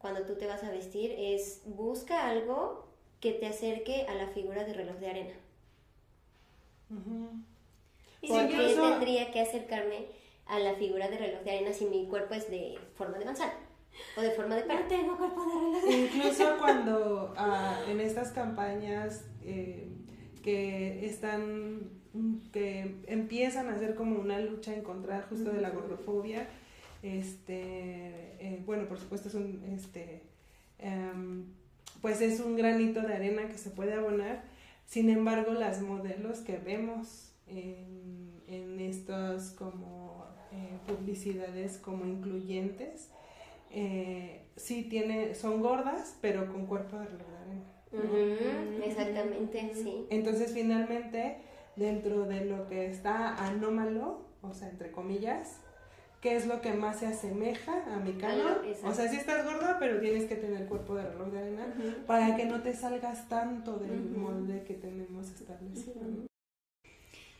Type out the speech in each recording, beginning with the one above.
cuando tú te vas a vestir es busca algo que te acerque a la figura de reloj de arena. ¿Por qué tendría que acercarme a la figura de reloj de arena si mi cuerpo es de forma de manzana? O de forma de. No tengo cuerpo de reloj. de Incluso cuando ah, en estas campañas eh, que están que empiezan a hacer como una lucha en contra justo de la gordofobia, este, eh, bueno, por supuesto es un, este, em, pues es un granito de arena que se puede abonar. Sin embargo, las modelos que vemos en, en estas como eh, publicidades como incluyentes, eh, sí tiene, son gordas, pero con cuerpo de reloj arena. exactamente, sí. Entonces, finalmente, dentro de lo que está anómalo, o sea, entre comillas, qué es lo que más se asemeja a mi canon. O sea, si estás gorda, pero tienes que tener cuerpo de reloj de arena para que no te salgas tanto del molde que tenemos establecido.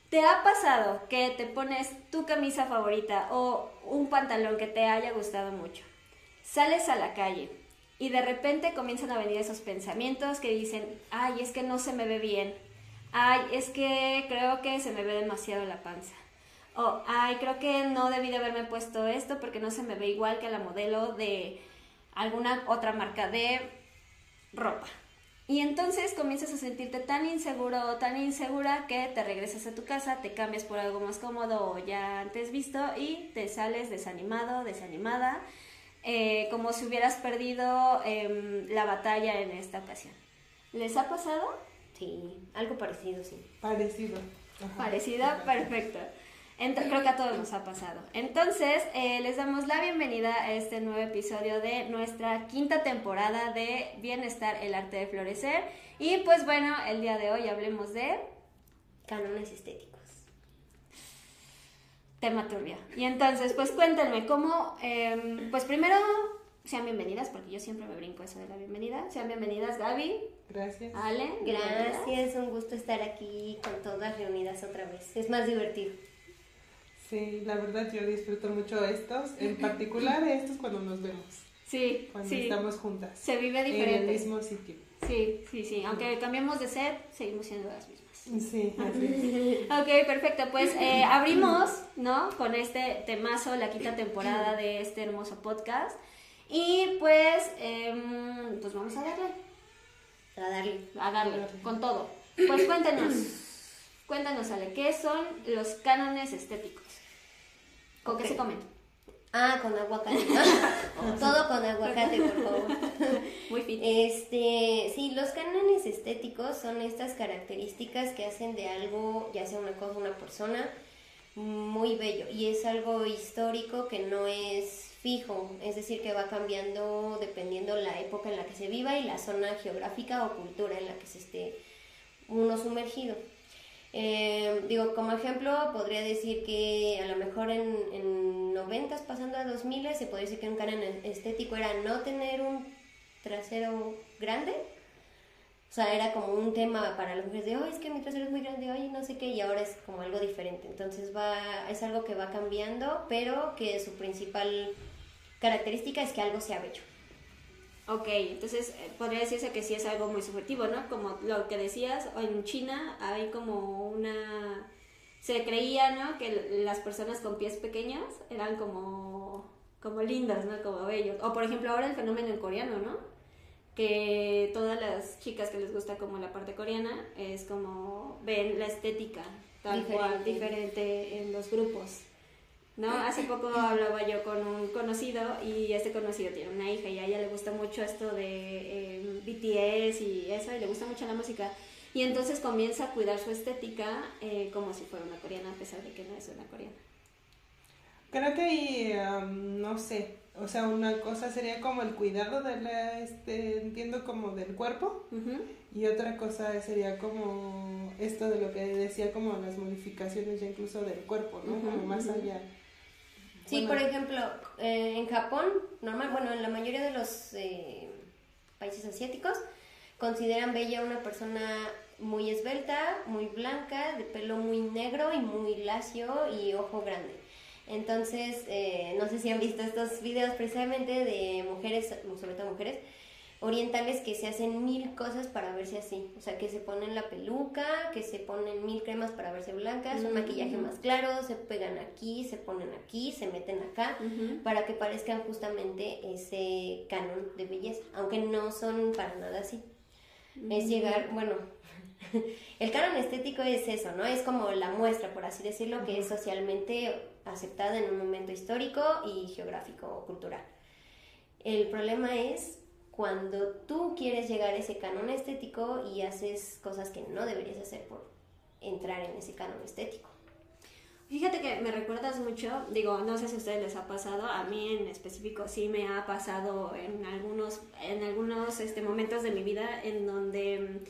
¿Te ha pasado que te pones tu camisa favorita o un pantalón que te haya gustado mucho? Sales a la calle y de repente comienzan a venir esos pensamientos que dicen, ay, es que no se me ve bien, ay, es que creo que se me ve demasiado la panza o, ay, creo que no debí de haberme puesto esto porque no se me ve igual que la modelo de alguna otra marca de ropa. Y entonces comienzas a sentirte tan inseguro o tan insegura que te regresas a tu casa, te cambias por algo más cómodo o ya antes visto y te sales desanimado, desanimada, eh, como si hubieras perdido em, la batalla en esta ocasión. ¿Les ha pasado? Sí, algo parecido, sí. Parecido. Parecida, perfecto creo que a todos nos ha pasado. Entonces, eh, les damos la bienvenida a este nuevo episodio de nuestra quinta temporada de Bienestar, el arte de florecer. Y pues bueno, el día de hoy hablemos de... Cánones estéticos. Tema turbio. Y entonces, pues cuéntenme, ¿cómo...? Em, pues primero, sean bienvenidas, porque yo siempre me brinco eso de la bienvenida. Sean bienvenidas, Gaby. Gracias. Ale. Gracias, un gusto estar aquí con todas reunidas otra vez. Es más divertido. Sí, la verdad yo disfruto mucho estos, en particular estos cuando nos vemos. Sí, cuando estamos juntas. Se vive diferente. En el mismo sitio. Sí, sí, sí. Aunque cambiemos de set, seguimos siendo las mismas. Sí, así Ok, perfecto. Pues eh, abrimos, ¿no? Con este temazo, la quinta temporada de este hermoso podcast. Y pues, em, pues vamos a darle. A darle. A darle, con todo. Pues cuéntanos, cuéntanos, Ale, ¿qué son los cánones estéticos? ¿Con qué se comen? Ah, con aguacate. Todo con aguacate, por favor. Muy fit. Este, sí, los cánones estéticos son estas características que hacen de algo, ya sea una cosa, una persona, muy bello. Y es algo histórico que no es fijo, es decir, que va cambiando dependiendo la época en la que se viva y la zona geográfica o cultura en la que se esté uno sumergido. Eh, digo, como ejemplo, podría decir que a lo mejor en, en 90 pasando a 2000 se podría decir que un canon estético era no tener un trasero grande. O sea, era como un tema para las mujeres de, oh, es que mi trasero es muy grande, oye, no sé qué, y ahora es como algo diferente. Entonces va, es algo que va cambiando, pero que su principal característica es que algo sea bello. Ok, entonces eh, podría decirse que sí es algo muy subjetivo, ¿no? Como lo que decías, en China hay como una... Se creía, ¿no? Que las personas con pies pequeños eran como, como lindas, ¿no? Como bellos. O por ejemplo ahora el fenómeno en coreano, ¿no? Que todas las chicas que les gusta como la parte coreana es como ven la estética tal cual, diferente en los grupos. ¿No? Hace poco hablaba yo con un conocido y este conocido tiene una hija y a ella le gusta mucho esto de eh, BTS y eso, y le gusta mucho la música. Y entonces comienza a cuidar su estética eh, como si fuera una coreana, a pesar de que no es una coreana. Creo que ahí, no sé, o sea, una cosa sería como el cuidado de la, este, entiendo como del cuerpo, y otra cosa sería como esto de lo que decía, como las modificaciones ya incluso del cuerpo, ¿no? Como más allá. Sí, por ejemplo, eh, en Japón, normal, bueno, en la mayoría de los eh, países asiáticos, consideran bella una persona muy esbelta, muy blanca, de pelo muy negro y muy lacio y ojo grande. Entonces, eh, no sé si han visto estos videos precisamente de mujeres, sobre todo mujeres, orientales que se hacen mil cosas para verse así. O sea, que se ponen la peluca, que se ponen mil cremas para verse blancas, un maquillaje más claro, se pegan aquí, se ponen aquí, se meten acá, para que parezcan justamente ese canon de belleza, aunque no son para nada así. Es llegar, bueno, el canon estético es eso, ¿no? Es como la muestra, por así decirlo, que es socialmente aceptada en un momento histórico y geográfico o cultural. El problema es cuando tú quieres llegar a ese canon estético y haces cosas que no deberías hacer por entrar en ese canon estético. Fíjate que me recuerdas mucho, digo, no sé si a ustedes les ha pasado, a mí en específico sí me ha pasado en algunos, en algunos este, momentos de mi vida en donde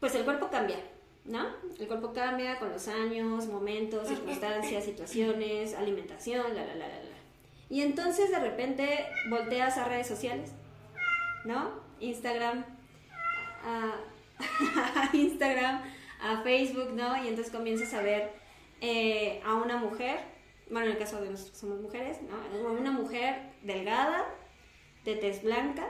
pues el cuerpo cambia, ¿no? El cuerpo cambia con los años, momentos, circunstancias, situaciones, alimentación, la, la, la, la. Y entonces de repente volteas a redes sociales ¿no? Instagram, a, Instagram, a Facebook, ¿no? Y entonces comienzas a ver eh, a una mujer, bueno, en el caso de nosotros somos mujeres, ¿no? Una mujer delgada, de tez blanca,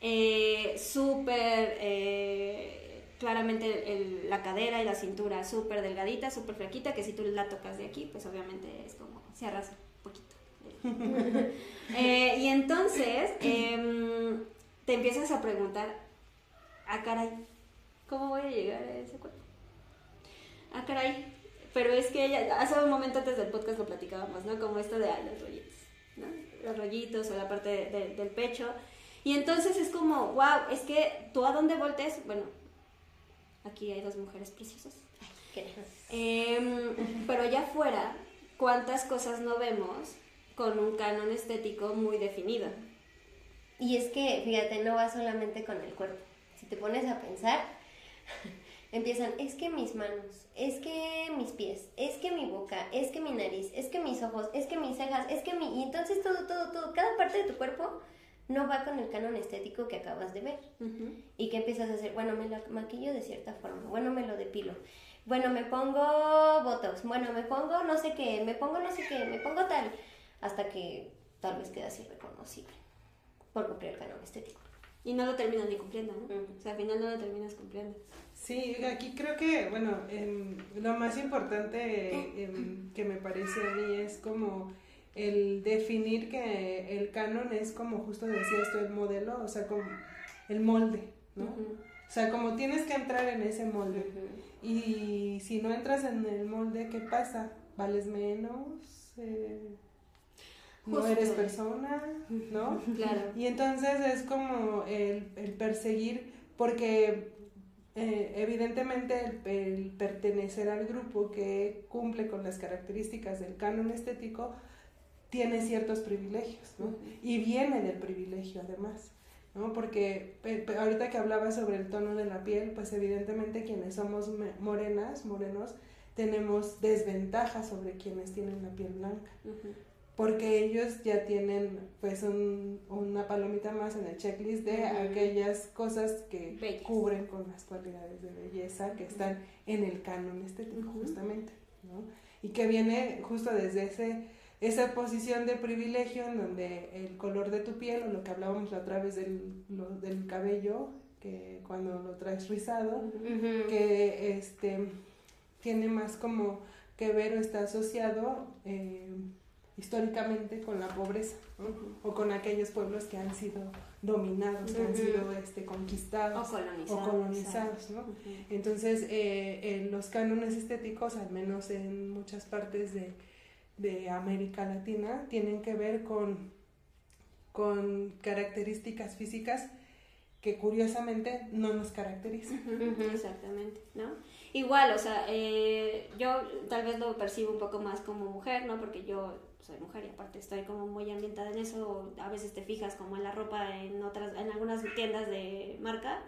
eh, súper, eh, claramente la cadera y la cintura súper delgadita, súper flaquita, que si tú la tocas de aquí, pues obviamente es como, se arrasa un poquito. y entonces, em, te empiezas a preguntar, ah, caray, ¿cómo voy a llegar a ese cuerpo? Ah, caray, pero es que ella, hace un momento antes del podcast lo platicábamos, ¿no? Como esto de los rollitos, ¿no? Los rollitos o la parte del pecho. Y entonces es como, wow, es que tú a dónde voltees, bueno, aquí hay dos mujeres preciosas. Eh, pero allá afuera, ¿cuántas cosas no vemos con un canon estético muy definido? Y es que, fíjate, no va solamente con el cuerpo. Si te pones a pensar, empiezan, es que mis manos, es que mis pies, es que mi boca, es que mi nariz, es que mis ojos, es que mis cejas, es que mi... Y entonces todo, todo, todo, cada parte de tu cuerpo no va con el canon estético que acabas de ver. Y que empiezas a hacer, bueno, me lo maquillo de cierta forma, bueno, me lo depilo, bueno, me pongo botox, bueno, me pongo no sé qué, me pongo no sé qué, me pongo tal, hasta que tal vez quedas irreconocible por cumplir el canon estético. Y no lo terminas ni cumpliendo, ¿no? O sea, al final no lo terminas cumpliendo. Sí, aquí creo que, bueno, em, lo más importante em, que me parece a mí es como el definir que el canon es como justo decía esto, el modelo, o sea, como el molde, ¿no? O sea, como tienes que entrar en ese molde. Y si no entras en el molde, ¿qué pasa? ¿Vales menos? Eh, no eres persona, ¿no? Claro. Y entonces es como el, perseguir, porque eh, evidentemente el, pertenecer al grupo que cumple con las características del canon estético tiene ciertos privilegios, ¿no? Y viene del privilegio además. ¿no? Porque ahorita que hablaba sobre el tono de la piel, pues evidentemente quienes somos morenas, morenos, tenemos desventajas sobre quienes tienen la piel blanca porque ellos ya tienen pues una palomita más en el checklist de aquellas cosas que cubren con las cualidades de belleza que están en el canon estético justamente, ¿no? Y que viene justo desde ese esa posición de privilegio en donde el color de tu piel o lo que hablábamos la otra vez del, del cabello que cuando lo traes rizado que este tiene más como que ver o está asociado eh, históricamente con la pobreza o con aquellos pueblos que han sido dominados, que han sido este, conquistados o colonizados. ¿no? Entonces, eh, los cánones estéticos, al menos en muchas partes de, de América Latina, tienen que ver con, con características físicas que curiosamente no nos caracterizan. Exactamente, ¿no? Igual, o sea, eh, yo tal vez lo percibo un poco más como mujer, ¿no? Porque yo soy mujer y aparte estoy como muy ambientada en eso, a veces te fijas como en la ropa en otras, en algunas tiendas de marca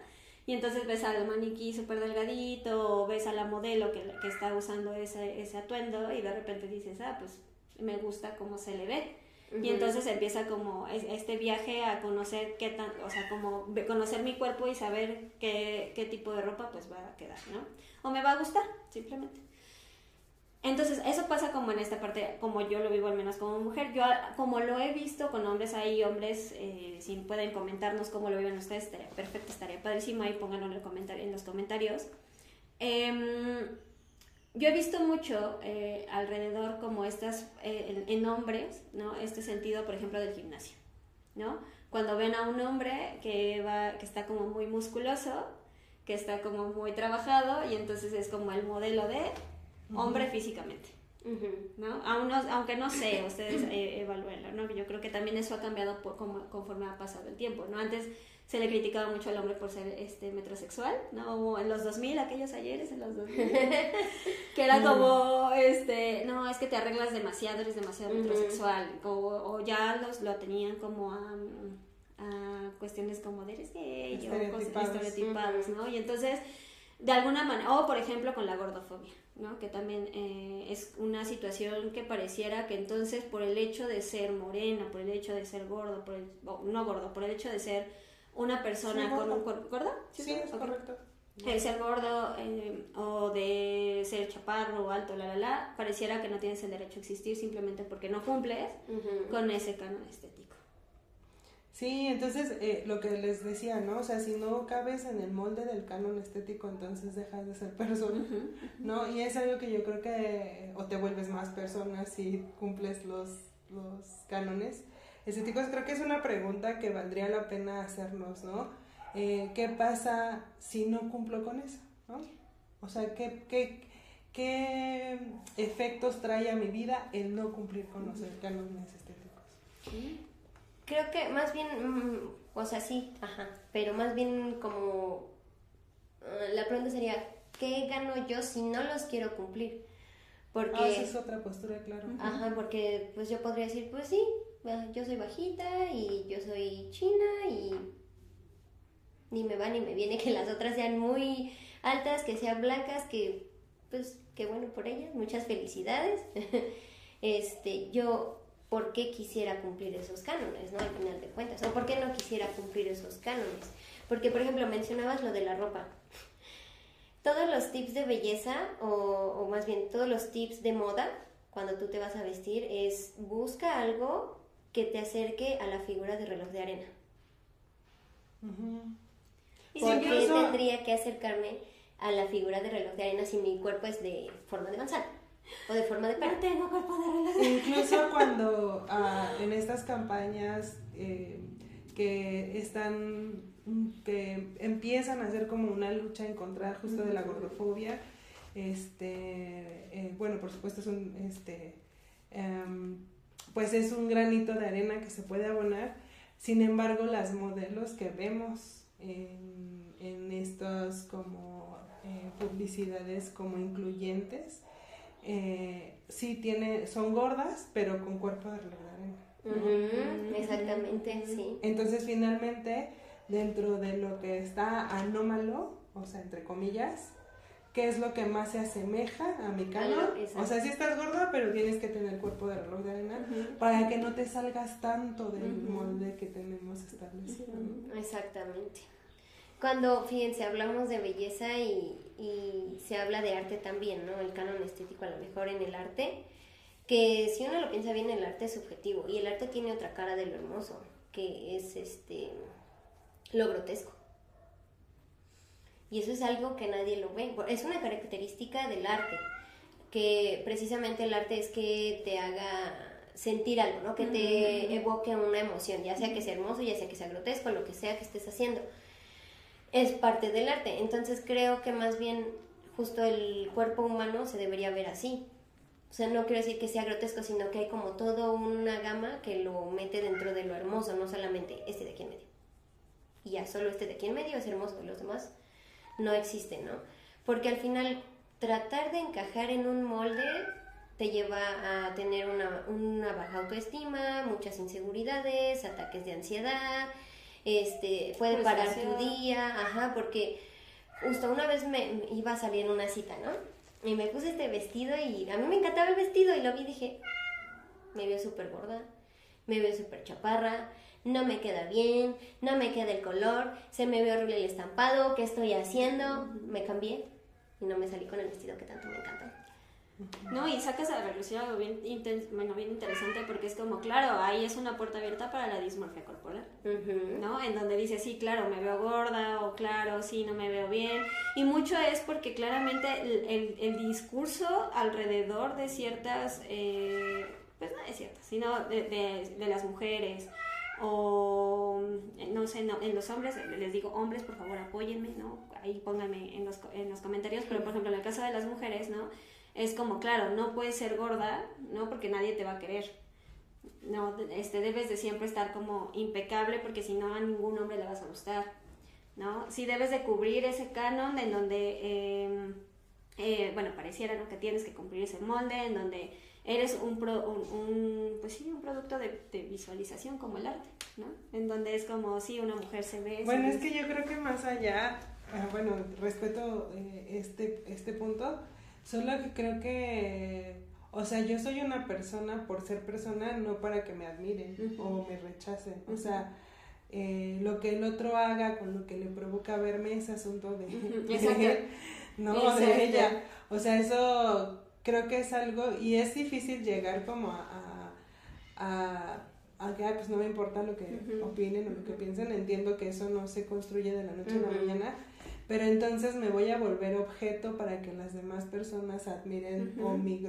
y entonces ves al maniquí súper delgadito o ves a la modelo que, que está usando ese, ese atuendo y de repente dices, ah, pues me gusta cómo se le ve. Y entonces empieza como este viaje a conocer qué tan, o sea, como conocer mi cuerpo y saber qué, qué tipo de ropa pues va a quedar, ¿no? O me va a gustar, simplemente. Entonces, eso pasa como en esta parte, como yo lo vivo al menos como mujer. Yo, como lo he visto con hombres, hay hombres, eh, si pueden comentarnos cómo lo viven ustedes, estaría perfecto, estaría padrísimo, ahí pónganlo en, en los comentarios. Em, yo he visto mucho eh, alrededor como estas, eh, en, hombres, ¿no? Este sentido, por ejemplo, del gimnasio, ¿no? Cuando ven a un hombre que, va, que está como muy musculoso, que está como muy trabajado, y entonces es como el modelo de hombre físicamente. ¿no? aunque no sé, ustedes eh, evalúenlo, ¿no? Yo creo que también eso ha cambiado por, como, conforme ha pasado el tiempo, ¿no? Antes se le criticaba mucho al hombre por ser este metrosexual, ¿no? En los 2000, aquellos ayeres en los 2000, que era como, este, no, es que te arreglas demasiado, eres demasiado metrosexual, o, o, ya los lo tenían como a, a cuestiones como de eres gay, o cosas estereotipados, ¿no? Y entonces, de alguna manera, o por ejemplo con la gordofobia, ¿no? que también eh, es una situación que pareciera que entonces por el hecho de ser morena, por el hecho de ser gordo, por el, no gordo, por el hecho de ser una persona con un cuerpo gordo, sí, es correcto. De ser gordo eh, o de ser chaparro o alto, la la la, pareciera que no tienes el derecho a existir simplemente porque no cumples con ese canon estético. Sí, entonces eh, lo que les decía, ¿no? O sea, si no cabes en el molde del canon estético, entonces dejas de ser persona, ¿no? Y es algo que yo creo que o te vuelves más persona si cumples los, los cánones estéticos. Creo que es una pregunta que valdría la pena hacernos, ¿no? Eh, ¿Qué pasa si no cumplo con eso, ¿no? O sea, ¿qué, qué, qué efectos trae a mi vida el no cumplir con los cánones estéticos? Creo que más bien, mm, o sea, sí, ajá, pero más bien como ah, la pregunta sería, ¿qué gano yo si no los quiero cumplir? Porque, ah, esa es otra postura, claro. Ajá, porque pues yo podría decir, pues sí, yo soy bajita y yo soy china y ni me va ni me viene que las otras sean muy altas, que sean blancas, que pues qué bueno por ellas, muchas felicidades. este, yo por qué quisiera cumplir esos cánones, ¿no? Al final de cuentas, o por qué no quisiera cumplir esos cánones. Porque, por ejemplo, mencionabas lo de la ropa. Todos los tips de belleza, o, o más bien todos los tips de moda, cuando tú te vas a vestir, es busca algo que te acerque a la figura de reloj de arena. ¿Por qué tendría que acercarme a la figura de reloj de arena si mi cuerpo es de forma de manzana? O de forma de perro. tengo cuerpo de reloj. Incluso cuando ah, en estas campañas eh, que están, que empiezan a hacer como una lucha en contra justo de la gordofobia, este, eh, bueno, por supuesto es un, este, em, pues es un granito de arena que se puede abonar. Sin embargo, las modelos que vemos en, en estas como eh, publicidades como incluyentes, eh, sí tiene, son gordas, pero con cuerpo de reloj exactamente, sí. Entonces, finalmente, dentro de lo que está anómalo, o sea, entre comillas, ¿qué es lo que más se asemeja a mi canon? O sea, sí estás gorda, pero tienes que tener cuerpo de reloj de arena para que no te salgas tanto del molde que tenemos establecido. Exactamente. Cuando, fíjense, hablamos de belleza y, y se habla de arte también, ¿no? El canon estético a lo mejor en el arte, que si uno lo piensa bien, el arte es subjetivo y el arte tiene otra cara de lo hermoso, que es este lo grotesco. Y eso es algo que nadie lo ve. Es una característica del arte, que precisamente el arte es que te haga sentir algo, ¿no? Que te evoque una emoción, ya sea que sea hermoso, ya sea que sea grotesco, lo que sea que estés haciendo. Es parte del arte. Entonces creo que más bien justo el cuerpo humano se debería ver así. O sea, no quiero decir que sea grotesco, sino que hay como toda una gama que lo mete dentro de lo hermoso, no solamente este de aquí en medio. Y ya solo este de aquí en medio es hermoso, los demás no existen, ¿no? Porque al final tratar de encajar en un molde te lleva a tener una, una baja autoestima, muchas inseguridades, ataques de ansiedad, este, puede parar tu día, ajá, porque justo una vez me, iba a salir en una cita, ¿no? Y me puse este vestido y a mí me encantaba el vestido y lo vi y dije, me veo súper gorda, me veo súper chaparra, no me queda bien, no me queda el color, se me ve horrible el estampado, ¿qué estoy haciendo? Me cambié y no me salí con el vestido que tanto me encantó. No, y sacas a relucir algo bien, bueno, bien interesante porque es como, claro, ahí es una puerta abierta para la dismorfia corporal, ¿no? En donde dice, sí, claro, me veo gorda o claro, sí, no me veo bien. Y mucho es porque claramente el, el, discurso alrededor de ciertas, eh, pues no de ciertas, sino de, de, de las mujeres o no sé, no, en los hombres, les digo, hombres, por favor, apóyenme, ¿no? Ahí pónganme en los, en los comentarios, pero por ejemplo, en el caso de las mujeres, ¿no? Es como, claro, no puedes ser gorda, ¿no? Porque nadie te va a querer. No, este, debes de siempre estar como impecable porque si no a ningún hombre le vas a gustar, ¿no? Sí debes de cubrir ese canon en donde, em, eh, bueno, pareciera, ¿no? Que tienes que cumplir ese molde, en donde eres un, un, pues sí, un producto de, visualización como el arte, ¿no? En donde es como, si una mujer se ve... Bueno, es que yo creo que más allá, ah, bueno, respeto eh, este, este punto, Solo que creo que, o sea, yo soy una persona por ser persona, no para que me admiren o me rechacen. O sea, eh, lo que el otro haga con lo que le provoca verme es asunto de, él, no de ella. O sea, eso creo que es algo, y es difícil llegar como a, a, a, que, pues no me importa lo que opinen o lo que piensen, entiendo que eso no se construye de la noche a la mañana pero entonces me voy a volver objeto para que las demás personas admiren o, mi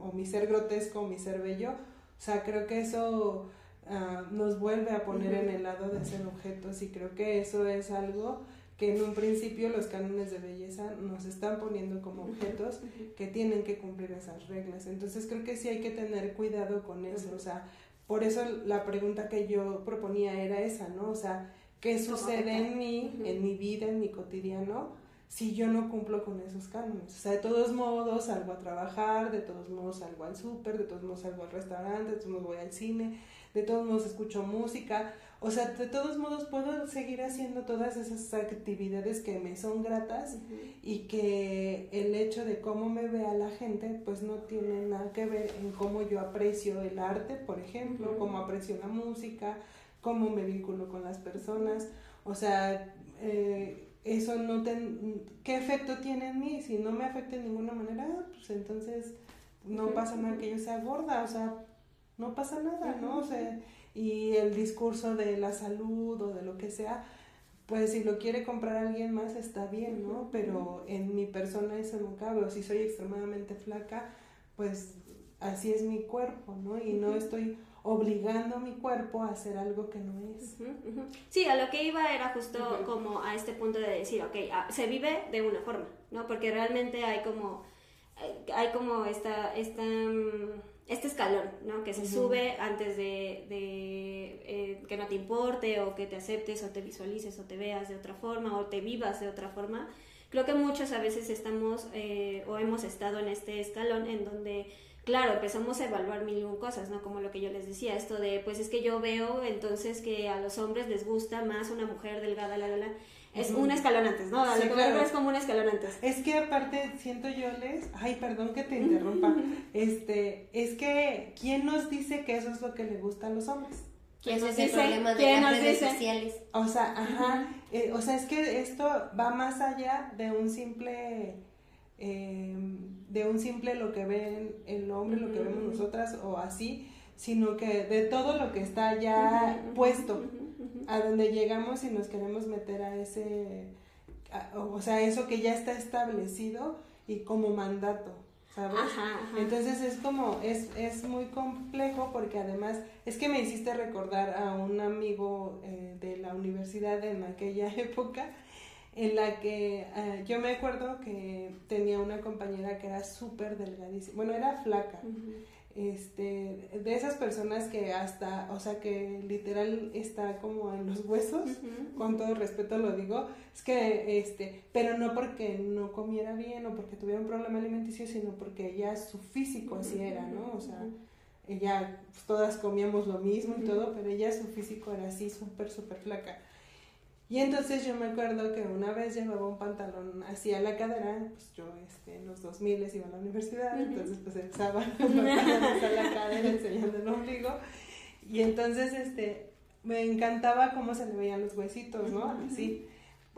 o, mi ser grotesco o mi ser bello. O sea, creo que eso ah, nos vuelve a poner en el lado de ser objetos y creo que eso es algo que en un principio los cánones de belleza nos están poniendo como objetos que tienen que cumplir esas reglas. Entonces creo que sí hay que tener cuidado con eso. O sea, por eso la pregunta que yo proponía era esa, ¿no? O sea, qué sucede en mí, en mi vida, en mi cotidiano, si yo no cumplo con esos cánones. O sea, de todos modos salgo a trabajar, de todos modos salgo al súper, de todos modos salgo al restaurante, de todos modos voy al cine, de todos modos escucho música. O sea, de todos modos puedo seguir haciendo todas esas actividades que me son gratas y que el hecho de cómo me vea la gente, pues no tiene nada que ver en cómo yo aprecio el arte, por ejemplo, cómo aprecio la música, cómo me vinculo con las personas, o sea, eh, eso no ten, ¿qué efecto tiene en mí? Si no me afecta de ninguna manera, pues entonces no pasa nada que yo sea gorda, o sea, no pasa nada, ¿no? O sea, y el discurso de la salud o de lo que sea, pues si lo quiere comprar alguien más está bien, ¿no? Pero en mi persona eso no cabe, o si soy extremadamente flaca, pues así es mi cuerpo, ¿no? Y no estoy obligando a mi cuerpo a hacer algo que no es. Sí, a lo que iba era justo como a este punto de decir, ok, ah, se vive de una forma, ¿no? Porque realmente hay como, eh, hay como esta, esta, mm, este escalón, ¿no? Que se sube antes de, de eh, que no te importe o que te aceptes o te visualices o te veas de otra forma o te vivas de otra forma. Creo que muchos a veces estamos eh, o hemos estado en este escalón en donde claro, empezamos a evaluar mil y cosas, ¿no? Como lo que yo les decía, esto de, pues es que yo veo entonces que a los hombres les gusta más una mujer delgada, la, la, la. Es un escalón antes, ¿no? Sí, claro. es como un escalón antes. Es que aparte siento yo les, ay, perdón que te interrumpa, este, es que ¿quién nos dice que eso es lo que le gusta a los hombres? ¿Quién nos dice? problema de las redes sociales. O sea, ajá, eh, o sea, es que esto va más allá de un simple eh, de un simple lo que ven el hombre, lo que vemos nosotras o así, sino que de todo lo que está ya puesto, a donde llegamos y nos queremos meter a ese, o sea, eso que ya está establecido y como mandato. ¿sabes? Entonces es como, es, es muy complejo porque además es que me hiciste recordar a un amigo eh, de la universidad en aquella época en la que eh, yo me acuerdo que tenía una compañera que era súper delgadísima, bueno, era flaca. Este, de esas personas que hasta, o sea, que literal está como en los huesos, con todo respeto lo digo, es que, este, pero no porque no comiera bien o porque tuviera un problema alimenticio, sino porque ella, su físico así era, ¿no? O sea, ella, pues, todas comíamos lo mismo y todo, pero ella, su físico era así, súper, súper flaca. Y entonces yo me acuerdo que una vez llevaba un pantalón así a la cadera, pues yo este, en los 2000 iba a la universidad, entonces pues usaba pantalones a la cadera enseñando el ombligo. Y entonces este, me encantaba cómo se le veían los huesitos, ¿no? Así.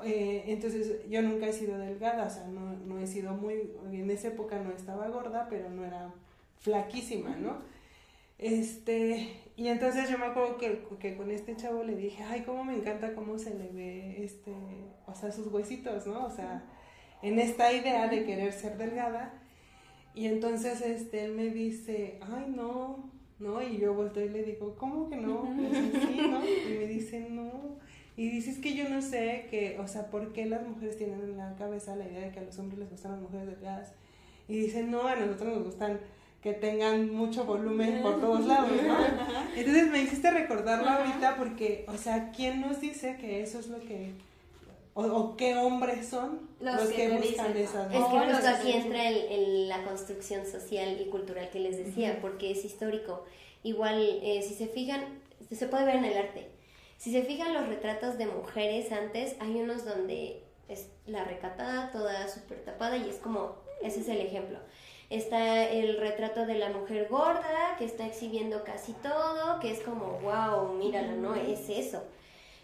Eh, entonces yo nunca he sido delgada, o sea, no, no he sido muy, en esa época no estaba gorda, pero no era flaquísima, ¿no? Este, y entonces yo me acuerdo que, que, con este chavo le dije, ay, cómo me encanta cómo se le ve, este, o sea, sus huesitos, ¿no? O sea, en esta idea de querer ser delgada. Y entonces, este, él me dice, ay, no, no, y yo vuelto y le digo, ¿cómo que no? sí, ¿no? Y me dice, no. Y dices que yo no sé que, o sea, ¿por qué las mujeres tienen en la cabeza la idea de que a los hombres les gustan las mujeres delgadas? Y dice, no, a nosotros nos gustan que tengan mucho volumen por todos lados, ¿no? Entonces me hiciste recordarlo ahorita porque, o sea, ¿quién nos dice que eso es lo que o, qué hombres son los, que, buscan esas Es que justo aquí entra el, la construcción social y cultural que les decía, porque es histórico. Igual, eh, si se fijan, se puede ver en el arte. Si se fijan los retratos de mujeres antes, hay unos donde es la recatada, toda súper tapada y es como, ese es el ejemplo. Está el retrato de la mujer gorda que está exhibiendo casi todo, que es como, wow, míralo, ¿no? Es eso.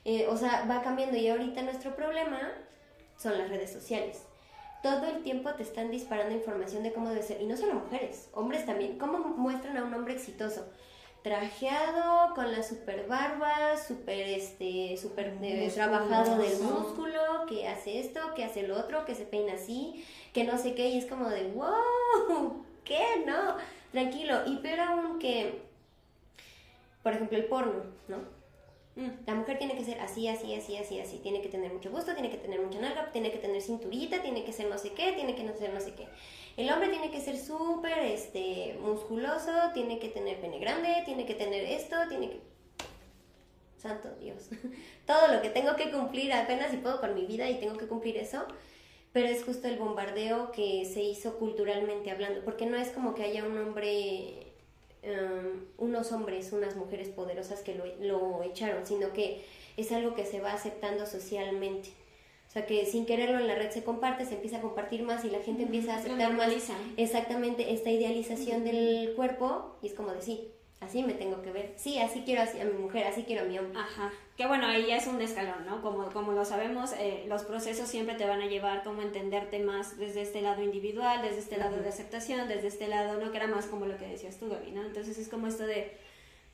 Eh, o sea, va cambiando y ahorita nuestro problema son las redes sociales. Todo el tiempo te están disparando información de cómo debe ser. Y no solo mujeres, hombres también. ¿Cómo muestran a un hombre exitoso? trajeado, con la super barba, super, este, super eh, trabajado del músculo, que hace esto, que hace lo otro, que se peina así, que no sé qué, y es como de, wow, ¿qué? No, tranquilo. Y peor aún que, por ejemplo, el porno, ¿no? Mm, la mujer tiene que ser así, así, así, así, así. Tiene que tener mucho gusto, tiene que tener mucha nalga, tiene que tener cinturita, tiene que ser no sé qué, tiene que no ser no sé qué. El hombre tiene que ser súper este, musculoso, tiene que tener pene grande, tiene que tener esto, tiene que... Santo Dios. Todo lo que tengo que cumplir apenas si puedo con mi vida y tengo que cumplir eso. Pero es justo el bombardeo que se hizo culturalmente hablando. Porque no es como que haya un hombre um, unos hombres, unas mujeres poderosas que lo, lo, echaron, sino que es algo que se va aceptando socialmente. O sea, que sin quererlo en la red se comparte, se empieza a compartir más y la gente empieza a aceptar más exactamente esta idealización del cuerpo y es como decir, así me tengo que ver. Sí, así quiero a mi mujer, así quiero a mi hombre. Ajá. Que bueno, ahí ya es un escalón, ¿no? Como, como lo sabemos, eh, los procesos siempre te van a llevar como entenderte más desde este lado individual, desde este lado de aceptación, desde este lado, ¿no? Que era más como lo que decías tú, Gaby, ¿no? Entonces es como esto de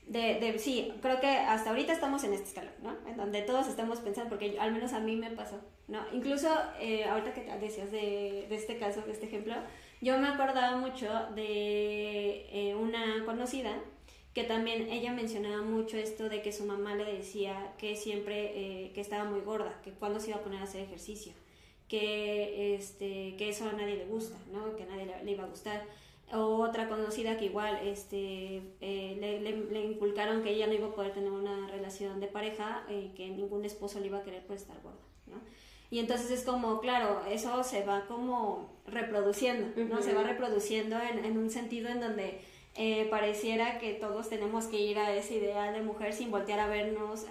de, de, sí, creo que hasta ahorita estamos en este escalón, ¿no? En donde todos estamos pensando, porque al menos a mí me pasó, ¿no? Incluso eh, ahorita que decías de, de, este caso, de este ejemplo, yo me acordaba mucho de eh, una conocida que también ella mencionaba mucho esto de que su mamá le decía que siempre eh, que estaba muy gorda, que cuando se iba a poner a hacer ejercicio, que, este, que eso a nadie le gusta, ¿no? Que a nadie le iba a gustar otra conocida que igual este, eh, le, le, inculcaron que ella no iba a poder tener una relación de pareja y eh, que ningún esposo le iba a querer por estar gorda, ¿no? Y entonces es como, claro, eso se va como reproduciendo, ¿no? Se va reproduciendo en, en un sentido en donde eh, pareciera que todos tenemos que ir a ese ideal de mujer sin voltear a vernos,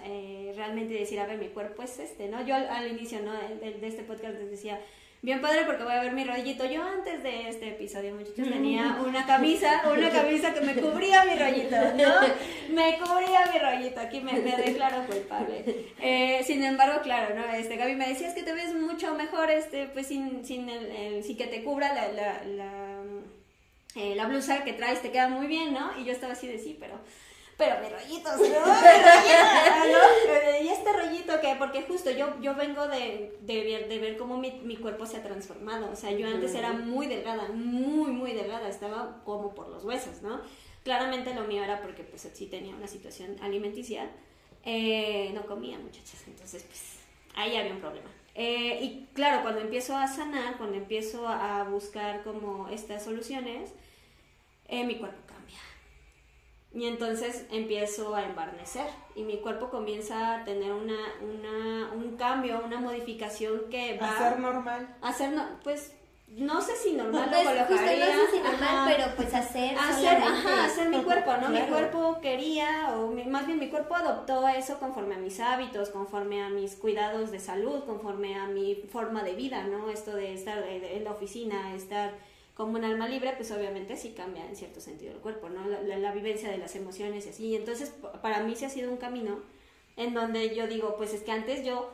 realmente decir, a ver, mi cuerpo es este, ¿no? Yo al, inicio, ¿no? De, de, este podcast les decía, bien padre porque voy a ver mi rollito. Yo antes de este episodio, muchachos, tenía una camisa, una camisa que me cubría mi rollito, ¿no? Me cubría mi rollito, aquí me, me declaro culpable. Eh, sin embargo, claro, ¿no? Este, Gaby me decía, es que te ves mucho mejor, este, pues sin, sin, el, sin que te cubra la, la, la, eh, la blusa que traes, te queda muy bien, ¿no? Y yo estaba así de sí, pero pero mi rollito, ¿no? ¿no? Y este rollito que, porque justo yo, yo vengo de, de, ver, de ver cómo mi, mi, cuerpo se ha transformado. O sea, yo antes era muy delgada, muy, muy delgada, estaba como por los huesos, ¿no? Claramente lo mío era porque pues sí tenía una situación alimenticia. Eh, no comía, muchachas, entonces pues ahí había un problema. Eh, y claro, cuando empiezo a sanar, cuando empiezo a buscar como estas soluciones, eh, mi cuerpo cambia. Y entonces empiezo a embarnecer y mi cuerpo comienza a tener una, una, un cambio, una modificación que va... A ser normal. A ser, no, pues, no sé si normal pues, lo colocaría. no sé si normal, pero pues hacer hacer, ajá, hacer mi cuerpo, ¿no? Mi cuerpo quería, o más bien mi cuerpo adoptó eso conforme a mis hábitos, conforme a mis cuidados de salud, conforme a mi forma de vida, ¿no? Esto de estar en la oficina, estar como un alma libre, pues obviamente sí cambia en cierto sentido el cuerpo, ¿no? La, la, vivencia de las emociones y así. Y entonces, para mí sí ha sido un camino en donde yo digo, pues es que antes yo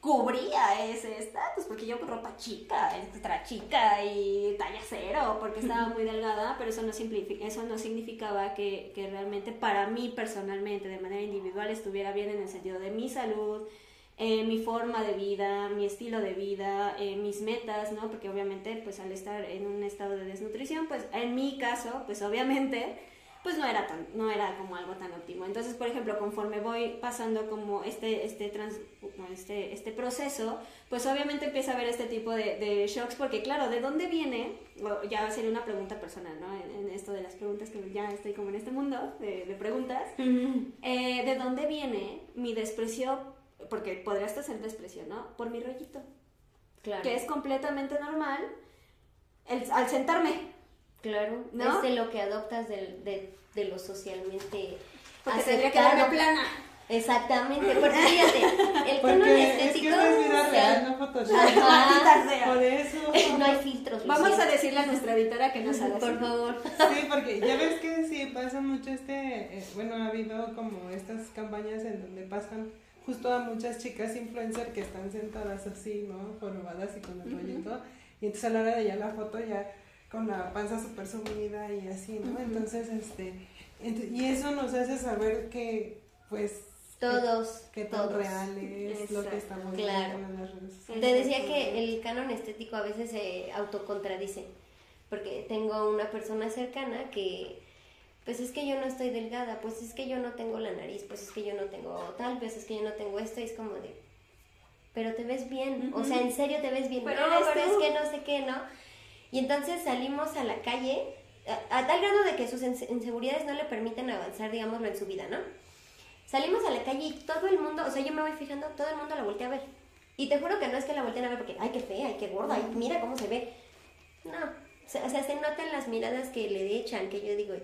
cubría ese estatus, porque yo con ropa chica, extra chica y talla cero, porque estaba muy delgada, pero eso no, eso no significaba que, que realmente para mí personalmente, de manera individual, estuviera bien en el sentido de mi salud, eh, mi forma de vida, mi estilo de vida, eh, mis metas, ¿no? Porque obviamente, pues al estar en un estado de desnutrición, pues en mi caso, pues obviamente, pues no era tan, no era como algo tan óptimo. Entonces, por ejemplo, conforme voy pasando como este, este, trans, este, este proceso, pues obviamente empieza a haber este tipo de, de, shocks, porque claro, ¿de dónde viene? ya sería una pregunta personal, ¿no? En, esto de las preguntas, que ya estoy como en este mundo de, de preguntas, eh, ¿de dónde viene mi desprecio porque podría hasta ser desprecio, ¿no? Por mi rollito. Claro. Que es completamente normal el, al sentarme. Claro, ¿no? Es de lo que adoptas de, de, de lo socialmente porque tendría que darme plana. Exactamente, porque fíjate, el canon estético. Es que es vida real, no Photoshop. Por eso. No hay filtros. Vamos a decirle a nuestra editora que nos haga Por favor. Sí, porque ya ves que sí pasa mucho este. Eh, bueno, ha habido como estas campañas en donde pasan justo a muchas chicas influencer que están sentadas así, ¿no? Jorobadas y con el rollito. Y entonces a la hora de ya la foto ya con la panza súper sumida y así, ¿no? Entonces, este, y eso nos hace saber que, pues, todos, que, todo real es lo que estamos claro. viendo en las redes Te decía que el canon estético a veces se autocontradice, porque tengo una persona cercana que pues es que yo no estoy delgada, pues es que yo no tengo la nariz, pues es que yo no tengo tal, pues es que yo no tengo esto, y es como de, pero te ves bien, o sea, en serio te ves bien, pero, no, es que no sé qué, ¿no? Y entonces salimos a la calle, a, tal grado de que sus inseguridades no le permiten avanzar, digámoslo, en su vida, ¿no? Salimos a la calle y todo el mundo, o sea, yo me voy fijando, todo el mundo la voltea a ver. Y te juro que no es que la volteen a ver porque, ay, qué fea, ay, qué gorda, ay, mira cómo se ve. No, o sea, se notan las miradas que le echan, que yo digo,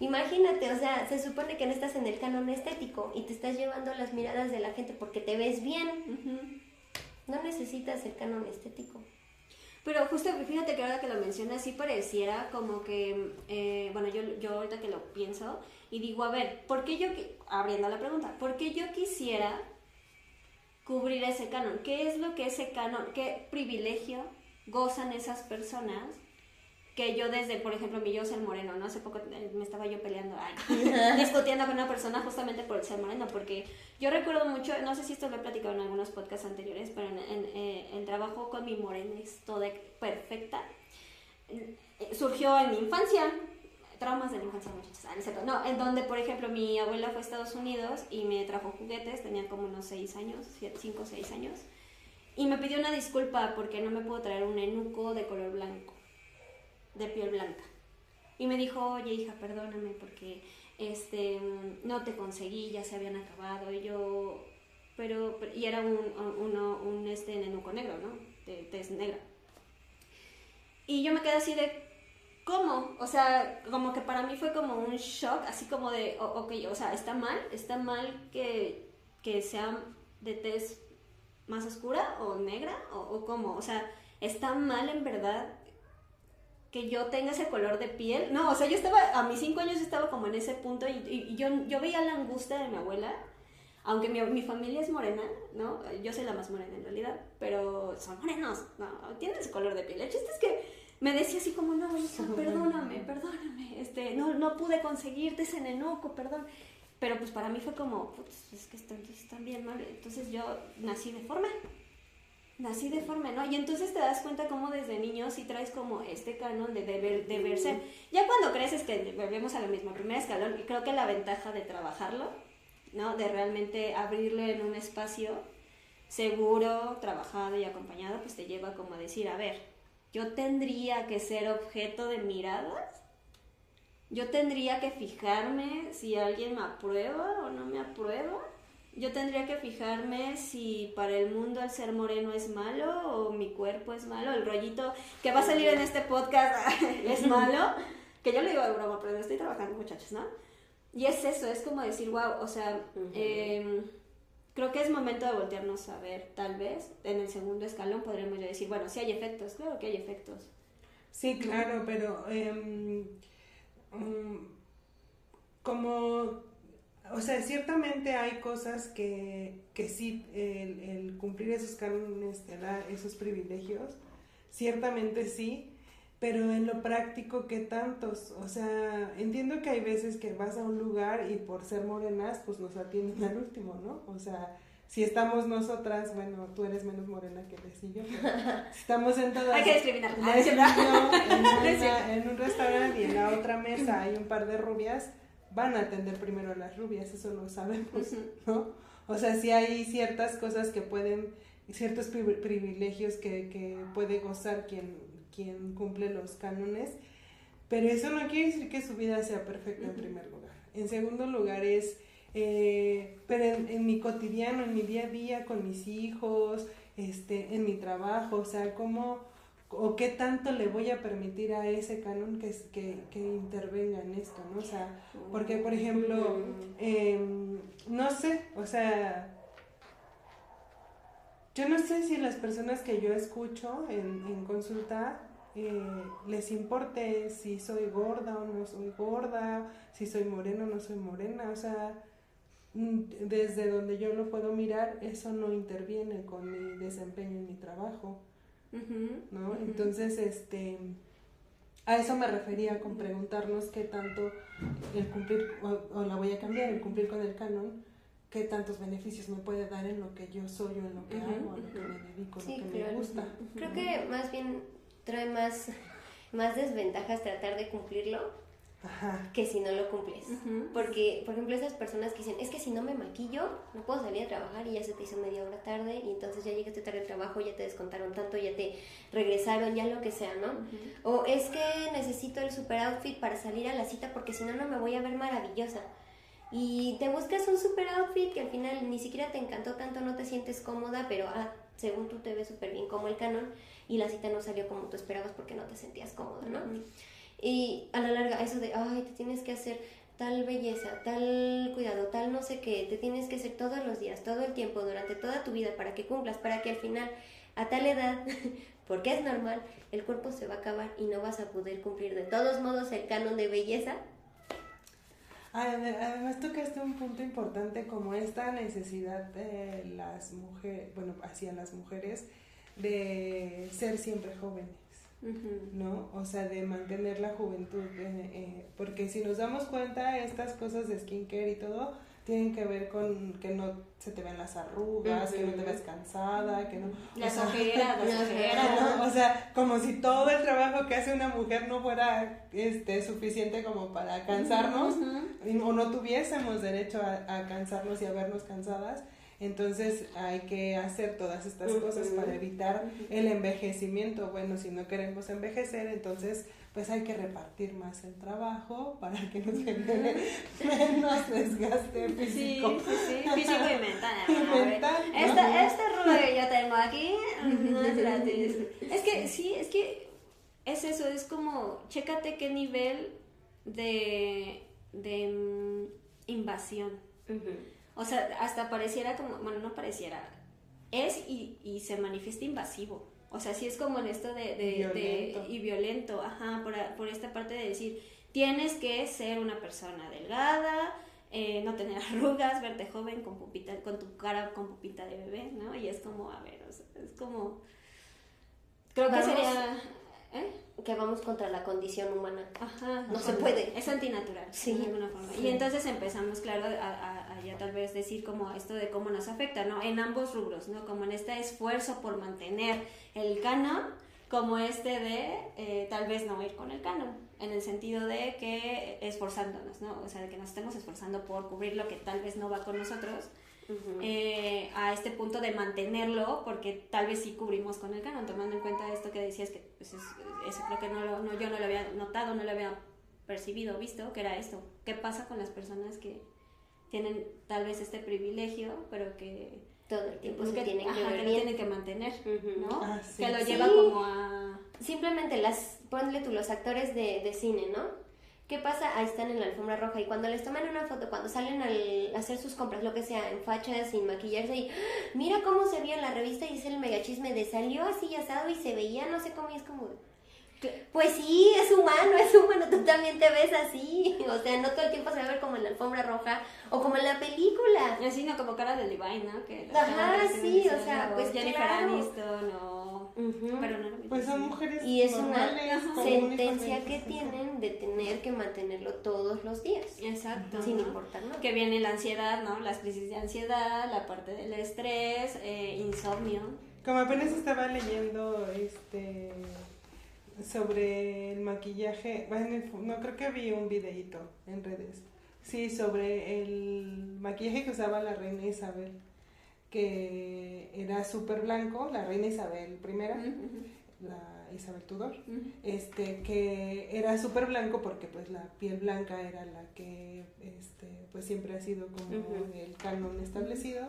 Imagínate, o sea, se supone que no estás en el canon estético y te estás llevando las miradas de la gente porque te ves bien. No necesitas el canon estético. Pero justo fíjate que ahora que lo mencionas, sí pareciera como que, eh, bueno, yo, yo ahorita que lo pienso y digo, a ver, ¿por qué yo, abriendo la pregunta, ¿por qué yo quisiera cubrir ese canon? ¿Qué es lo que ese canon, qué privilegio gozan esas personas que yo desde, por ejemplo, mi yo ser moreno, ¿no? Hace poco eh, me estaba yo peleando, discutiendo con una persona justamente por ser moreno, porque yo recuerdo mucho, no sé si esto lo he platicado en algunos podcasts anteriores, pero en, eh, el trabajo con mi morenes toda perfecta eh, surgió en mi infancia, traumas de la infancia, muchachos, ah, no, en donde, por ejemplo, mi abuela fue a Estados Unidos y me trajo juguetes, tenía como unos 6 años, 5 o 6 años, y me pidió una disculpa porque no me pudo traer un enuco de color blanco de piel blanca. Y me dijo, oye hija, perdóname porque este, no te conseguí, ya se habían acabado. Y yo, pero, y era un, un este nenuco negro, ¿no? De tez negra. Y yo me quedé así de, ¿cómo? O sea, como que para mí fue como un shock, así como de, ok, o sea, está mal, está mal que, que sea de tez más oscura o negra, o cómo, o sea, está mal en verdad que yo tenga ese color de piel. No, o sea, yo estaba, a mis cinco años estaba como en ese punto y, yo, yo veía la angustia de mi abuela, aunque mi, mi, familia es morena, ¿no? Yo soy la más morena en realidad, pero son morenos, ¿no? Tienen ese color de piel. El chiste es que me decía así como, no, hija, perdóname, perdóname, este, no, no pude conseguirte ese nenuco, perdón. Pero pues para mí fue como, putz, es que están, están bien mal. Entonces yo nací deforme. Nací deforme, ¿no? Y entonces te das cuenta como desde niño sí traes como este canon de deber, deber ser. Ya cuando creces que volvemos a lo mismo, primer escalón, y creo que la ventaja de trabajarlo, ¿no? De realmente abrirle en un espacio seguro, trabajado y acompañado, pues te lleva como a decir, a ver, yo tendría que ser objeto de miradas yo tendría que fijarme si alguien me aprueba o no me aprueba. Yo tendría que fijarme si para el mundo el ser moreno es malo o mi cuerpo es malo. El rollito que va a salir en este podcast es malo. Que yo le digo de broma, pero estoy trabajando, muchachos, ¿no? Y es eso, es como decir, wow, o sea, em, creo que es momento de voltearnos a ver, tal vez. En el segundo escalón podremos ya decir, bueno, sí hay efectos, claro que hay efectos. Sí, claro, pero. Em, Mm, como, o sea, ciertamente hay cosas que, que sí, el, cumplir esos cánones te da esos privilegios, ciertamente sí, pero en lo práctico, ¿qué tantos? O sea, entiendo que hay veces que vas a un lugar y por ser morenas, pues nos atienden al último, ¿no? O sea, si estamos nosotras, bueno, tú eres menos morena que Lecillo, estamos en todas. Hay que discriminar. en, un restaurante y en la otra mesa hay un par de rubias, van a atender primero a las rubias, eso lo sabemos, ¿no? O sea, sí hay ciertas cosas que pueden, ciertos privilegios que, que puede gozar quien, quien cumple los cánones, pero eso no quiere decir que su vida sea perfecta en primer lugar. En segundo lugar es eh, pero en, mi cotidiano, en mi día a día con mis hijos, este, en mi trabajo, o sea, cómo o qué tanto le voy a permitir a ese canon que, que, que intervenga en esto, ¿no? O sea, porque, por ejemplo, em, no sé, o sea, yo no sé si las personas que yo escucho en, en consulta eh, les importe si soy gorda o no soy gorda, si soy morena o no soy morena, o sea, desde donde yo lo puedo mirar, eso no interviene con mi desempeño en mi trabajo, ¿no? Entonces, este, a eso me refería con preguntarnos qué tanto el cumplir, o, la voy a cambiar, el cumplir con el canon, qué tantos beneficios me puede dar en lo que yo soy o en lo que hago, a lo que me dedico, lo que me gusta. Creo que más bien trae más, más desventajas tratar de cumplirlo que si no lo cumples. Porque, por ejemplo, esas personas que dicen, es que si no me maquillo, no puedo salir a trabajar y ya se te hizo media hora tarde y entonces ya llegaste tarde al trabajo, ya te descontaron tanto, ya te regresaron, ya lo que sea, ¿no? O es que necesito el super outfit para salir a la cita porque si no, no me voy a ver maravillosa. Y te buscas un super outfit que al final ni siquiera te encantó tanto, no te sientes cómoda, pero ah, según tú te ves súper bien como el canon y la cita no salió como tú esperabas porque no te sentías cómoda, ¿no? Y a la larga, eso de, ay, te tienes que hacer tal belleza, tal cuidado, tal no sé qué, te tienes que hacer todos los días, todo el tiempo, durante toda tu vida para que cumplas, para que al final, a tal edad, porque es normal, el cuerpo se va a acabar y no vas a poder cumplir de todos modos el canon de belleza. Además tocaste un punto importante como esta necesidad de las mujeres, bueno, hacia las mujeres, de ser siempre jóvenes. ¿No? O sea, de mantener la juventud, eh, eh, porque si nos damos cuenta, estas cosas de skincare y todo tienen que ver con que no se te ven las arrugas, que no te ves cansada, que no... Las ojeras, las ojeras. O sea, como si todo el trabajo que hace una mujer no fuera este, suficiente como para cansarnos, o no tuviésemos derecho a, a cansarnos y a vernos cansadas. Entonces hay que hacer todas estas cosas para evitar el envejecimiento. Bueno, si no queremos envejecer, entonces pues hay que repartir más el trabajo para que nos genere menos desgaste físico. Sí, sí, sí, físico y mental. Este rubro que yo tengo aquí no es gratis. Es que sí, es que es eso, es como, chécate qué nivel de, de mm, invasión. O sea, hasta pareciera como, bueno, no pareciera, es y, y se manifiesta invasivo. O sea, sí es como en esto de, de, y violento, ajá, por, por, esta parte de decir, tienes que ser una persona delgada, eh, no tener arrugas, verte joven con pupita, con tu cara con pupita de bebé, ¿no? Y es como, a ver, o sea, es como, creo que sería, ¿eh? que vamos contra la condición humana. Ajá. No se puede. Es antinatural, Sí. de alguna forma. Sí. Y entonces empezamos, claro, a, a- a ya tal vez decir como esto de cómo nos afecta, ¿no? En ambos rubros, ¿no? Como en este esfuerzo por mantener el canon, como este de eh, tal vez no ir con el canon, en el sentido de que esforzándonos, ¿no? O sea, de que nos estemos esforzando por cubrir lo que tal vez no va con nosotros, Ujú. eh, a este punto de mantenerlo, porque tal vez sí cubrimos con el canon, tomando en cuenta esto que decías que pues, es- eso creo que no lo, no, yo no lo había notado, no lo había percibido, visto, que era esto. ¿Qué pasa con las personas que tienen tal vez este privilegio, pero que, Todo el tiempo pues, se que- tienen que ajá, ver que tienen que mantener. ¿no? Ah, sí. Que lo Sí. lleva como a... Simplemente las, ponle tú los actores de, de cine, ¿no? ¿Qué pasa? Ahí están en la alfombra roja y cuando les toman una foto, cuando salen al hacer sus compras, lo que sea, en fachas, sin maquillarse y ¡ah! mira cómo se vio en la revista y es el mega chisme de salió así asado y se veía no sé cómo y es como... Pues sí, es humano, es humano, tú también te ves así. O sea, no todo el tiempo se va a ver como en la alfombra roja o como en la película. Así, no, como cara de Levi, ¿no? Que Ajá, sí, o sea, pues Jennifer claro. Aniston o... Pero no Pues son mujeres Y es una sentencia que tienen de tener que mantenerlo todos los días, Exacto. sin ¿no? importar nada. Que viene la ansiedad, ¿no? Las crisis de ansiedad, la parte del estrés, eh, insomnio. Como apenas estaba leyendo este sobre el maquillaje, bueno, no creo que vi un videíto en redes. Sí, sobre el maquillaje que usaba la reina Isabel, que era súper blanco, la reina Isabel primera, la Isabel Tudor, este que era súper blanco porque pues la piel blanca era la que este pues siempre ha sido como el canon establecido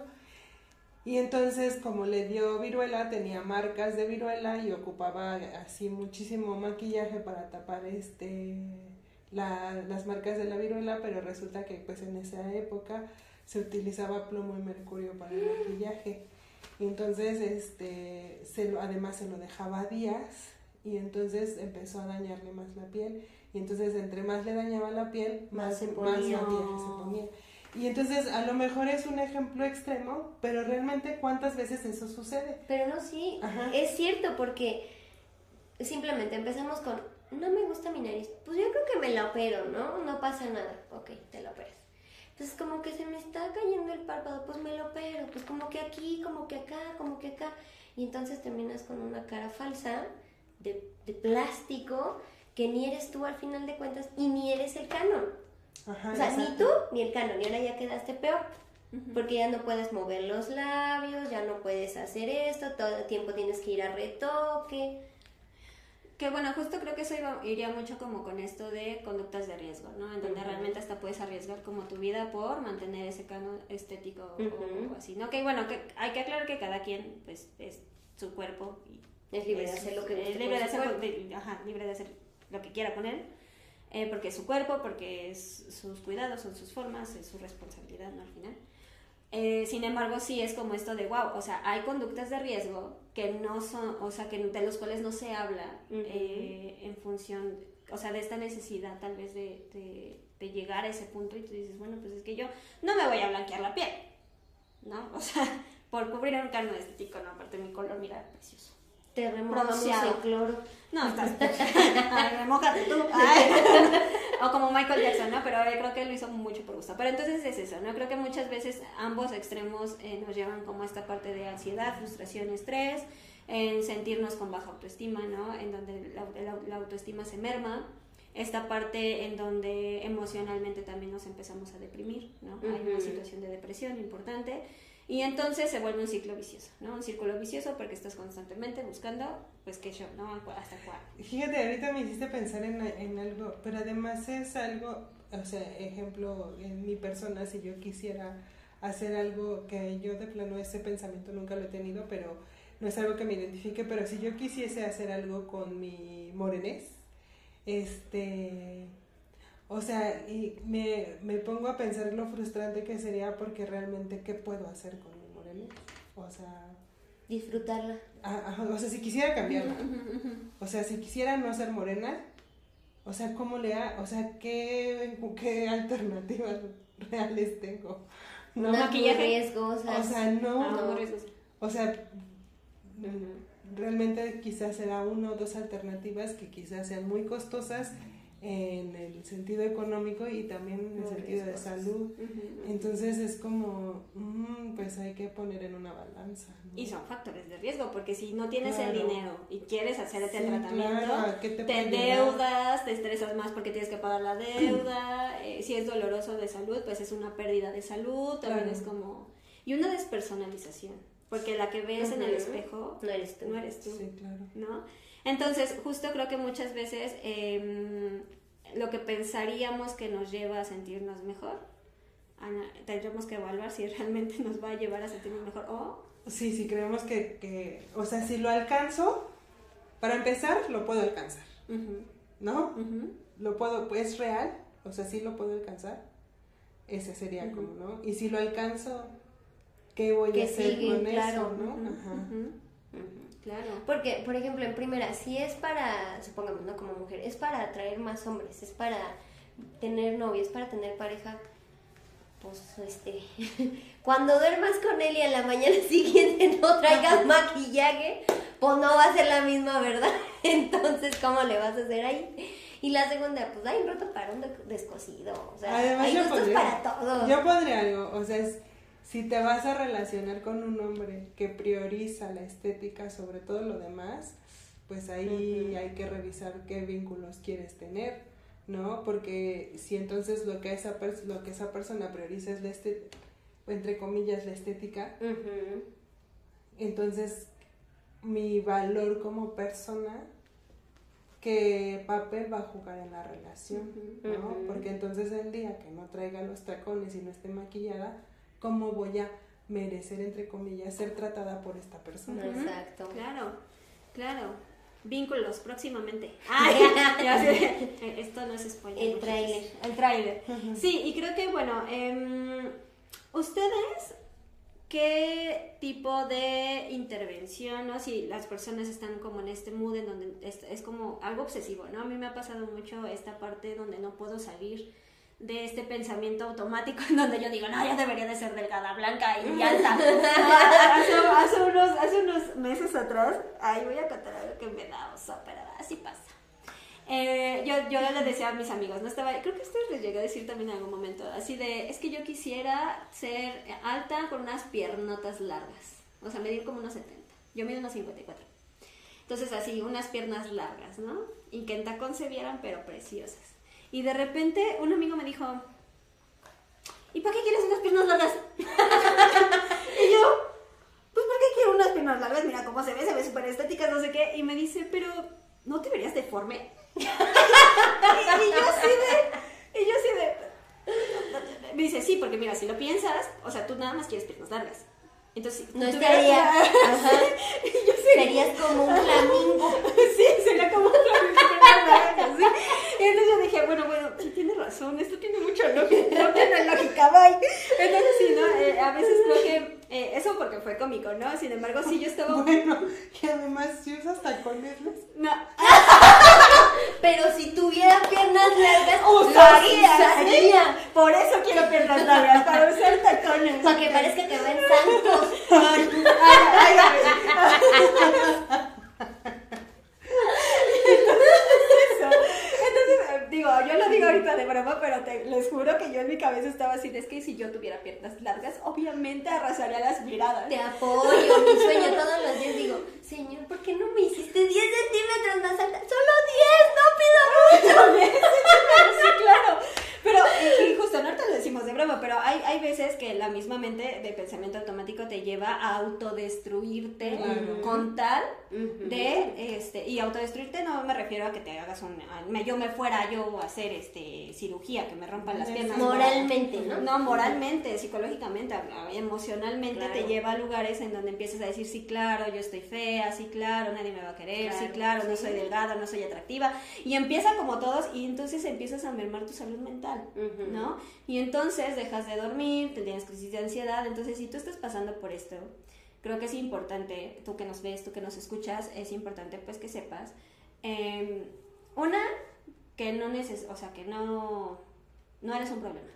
y entonces como le dio viruela tenía marcas de viruela y ocupaba así muchísimo maquillaje para tapar este la- las marcas de la viruela pero resulta que pues en esa época se utilizaba plomo y mercurio para el maquillaje. Y entonces este se lo, además se lo dejaba días y entonces empezó a dañarle más la piel. Y entonces entre más le dañaba la piel Más más, se más ponía. maquillaje se ponía y entonces a lo mejor es un ejemplo extremo pero realmente cuántas veces eso sucede Pero no, sí, Ajá. es cierto porque simplemente empezamos con, no me gusta mi nariz, pues yo creo que me la opero, ¿no? No pasa nada, ok, te la operas. Entonces como que se me está cayendo el párpado, pues me lo opero, pues como que aquí, como que acá, como que acá. Y entonces terminas con una cara falsa de, de plástico que ni eres tú al final de cuentas y ni eres el canon. Ajá, O sea, ni exacto. tú ni el canon, y ahora ya quedaste peor. Porque ya no puedes mover los labios, ya no puedes hacer esto, todo el tiempo tienes que ir a retoque. Que bueno, justo creo que eso iba- iría mucho como con esto de conductas de riesgo, ¿no? En donde Ujú. realmente hasta puedes arriesgar como tu vida por mantener ese canon estético o- Ujú. o, así, ¿no? Que bueno, que hay que aclarar que cada quien pues es su cuerpo y Es libre de es- hacer lo que es libre de hacer, de- ajá, libre de hacer lo que quiera con él, eh, porque es su cuerpo, porque es sus cuidados, son sus formas, es su responsabilidad, ¿no? Al final. Eh, sin embargo, sí es como esto de wow, o sea, hay conductas de riesgo que no son, o sea, que de los cuales no se habla eh, en función, o sea, de esta necesidad tal vez de, de, de llegar a ese punto y tú dices, bueno, pues es que yo no me voy a blanquear la piel, ¿no? O sea, por cubrir un carno estético, no, aparte mi color, mira, precioso. Te en cloro. No, estás. Remójate tú. O como Michael Jackson, ¿no? Pero eh, creo que lo hizo mucho por gusto. Pero entonces es eso, ¿no? Creo que muchas veces ambos extremos eh, nos llevan como a esta parte de ansiedad, frustración, estrés, en sentirnos con baja autoestima, ¿no? En donde la, la- la autoestima se merma. Esta parte en donde emocionalmente también nos empezamos a deprimir, ¿no? Hay una situación de depresión importante. Y entonces se vuelve un ciclo vicioso, ¿no? Un círculo vicioso porque estás constantemente buscando, pues, qué show, ¿no? ¿Hasta cuál? Fíjate, ahorita me hiciste pensar en, en algo, pero además es algo, o sea, ejemplo, en mi persona, si yo quisiera hacer algo que yo de plano ese pensamiento nunca lo he tenido, pero no es algo que me identifique, pero si yo quisiese hacer algo con mi morenés, este, o sea, y me, me pongo a pensar lo frustrante que sería porque realmente, ¿qué puedo hacer con mi morenés? O sea, Disfrutarla. O sea, si quisiera cambiarla, o sea, si quisiera no ser morena, o sea, ¿cómo le ha, o sea, qué, qué alternativas reales tengo? No, muy maquillaje. riesgosas. o sea, no, no, riesgoso. o sea, realmente quizás será una o dos alternativas que quizás sean muy costosas en el sentido económico y también en el sentido de salud. Entonces es como, mm, pues hay que poner en una balanza. Y son factores de riesgo, porque si no tienes el dinero y quieres hacer este tratamiento, te, endeudas, te estresas más porque tienes que pagar la deuda, eh, si es doloroso de salud, pues es una pérdida de salud, también es como... Y una despersonalización, porque la que ves en el espejo no eres tú. No eres tú Sí, claro. ¿no? Entonces, justo creo que muchas veces em, lo que pensaríamos que nos lleva a sentirnos mejor, tendremos que evaluar si realmente nos va a llevar a sentirnos mejor o... Sí, sí, creemos que, que o sea, si lo alcanzo, para empezar, lo puedo alcanzar, ¿no? Lo puedo, es real, o sea, sí lo puedo alcanzar, ese sería como, ¿no? Y si lo alcanzo, ¿qué voy a hacer con eso, no? Ajá. Claro. Porque, por ejemplo, en primera, si es para, supongamos, no como mujer, es para atraer más hombres, es para tener novio, es para tener pareja, pues, este, cuando duermas con él y a la mañana siguiente no traigas maquillaje, pues no va a ser la misma, ¿verdad? Entonces, ¿cómo le vas a hacer ahí? Y la segunda, pues hay un rato para un descosido, o sea, hay gustos para todo. Yo podría algo, o sea, es si te vas a relacionar con un hombre que prioriza la estética sobre todo lo demás, pues ahí hay que revisar qué vínculos quieres tener, ¿no? Porque si entonces lo que esa, lo que esa persona prioriza es la estética, entre comillas, la estética, entonces mi valor como persona, ¿qué papel va a jugar en la relación? ¿no? Porque entonces el día que no traiga los tacones y no esté maquillada, cómo voy a merecer, entre comillas, ser tratada por esta persona. Exacto. Claro, claro. Vínculos próximamente. ya sé. Esto no es spoiler. El trailer. El trailer. Sí, y creo que, bueno, eh, ustedes, ¿qué tipo de intervención, ¿no? Si las personas están como en este mood en donde es, es como algo obsesivo, ¿no? A mí me ha pasado mucho esta parte donde no puedo salir de este pensamiento automático en donde yo digo, no, ya debería de ser delgada, blanca y alta. hace, unos, hace unos meses atrás, ahí voy a contar algo que me da oso, pero así pasa. Eh, yo, yo le decía a mis amigos, no estaba, creo que esto les llegué a decir también en algún momento, así de, es que yo quisiera ser alta con unas piernotas largas, o sea, medir como unos 70, yo mido unos 54. Entonces así, unas piernas largas, ¿no? Y que en tacón se vieran, pero preciosas. Y de repente un amigo me dijo, ¿y para qué quieres unas piernas largas? y yo, pues ¿por qué quiero unas piernas largas? Mira cómo se ve, se ve súper estética, no sé qué. Y me dice, pero ¿no te verías deforme? y, yo así de, y yo así de, me dice, sí, porque mira, si lo piensas, o sea, tú nada más quieres piernas largas. Entonces, no estaría. Ajá. Serías como un flamingo. sí, sería como un flamingo. entonces yo dije, bueno, bueno, sí tiene razón, esto tiene mucha lógica, no tiene lógica, bye. Entonces sí, ¿no? Eh, a veces creo que eh, eso porque fue cómico, ¿no? Sin embargo, sí yo estaba... Bueno, y además si usas tacones, No. Pero si tuviera piernas largas, usaría. Por eso quiero piernas largas, para usar tacones. Para que parezca que ven santos. ay, ay, ay. digo, yo lo digo ahorita de broma, pero te, les juro que yo en mi cabeza estaba así, es que si yo tuviera piernas largas, obviamente arrasaría las miradas. Te apoyo, mi sueño todos los días digo, Señor, ¿por qué no me hiciste 10 centímetros más alta? Solo 10, no pido mucho. sí, claro. Pero, y, justo, no te lo decimos de broma, pero hay, hay veces que la misma mente de pensamiento automático te lleva a autodestruirte con tal de, este, y autodestruirte no me refiero a que te hagas un, yo me fuera yo a hacer este cirugía, que me rompan las piernas. Moralmente, ¿no? No, moralmente, psicológicamente, emocionalmente te lleva a lugares en donde empiezas a decir, sí, claro, yo estoy fea, sí, claro, nadie me va a querer, sí, claro, no soy delgada, no soy atractiva, y empieza como todos, y entonces empiezas a mermar tu salud mental. ¿no? Y entonces dejas de dormir, te tienes crisis de ansiedad, entonces si tú estás pasando por esto, creo que es importante, tú que nos ves, tú que nos escuchas, es importante pues que sepas, em, una, que no neces o sea, que no, no eres un problema,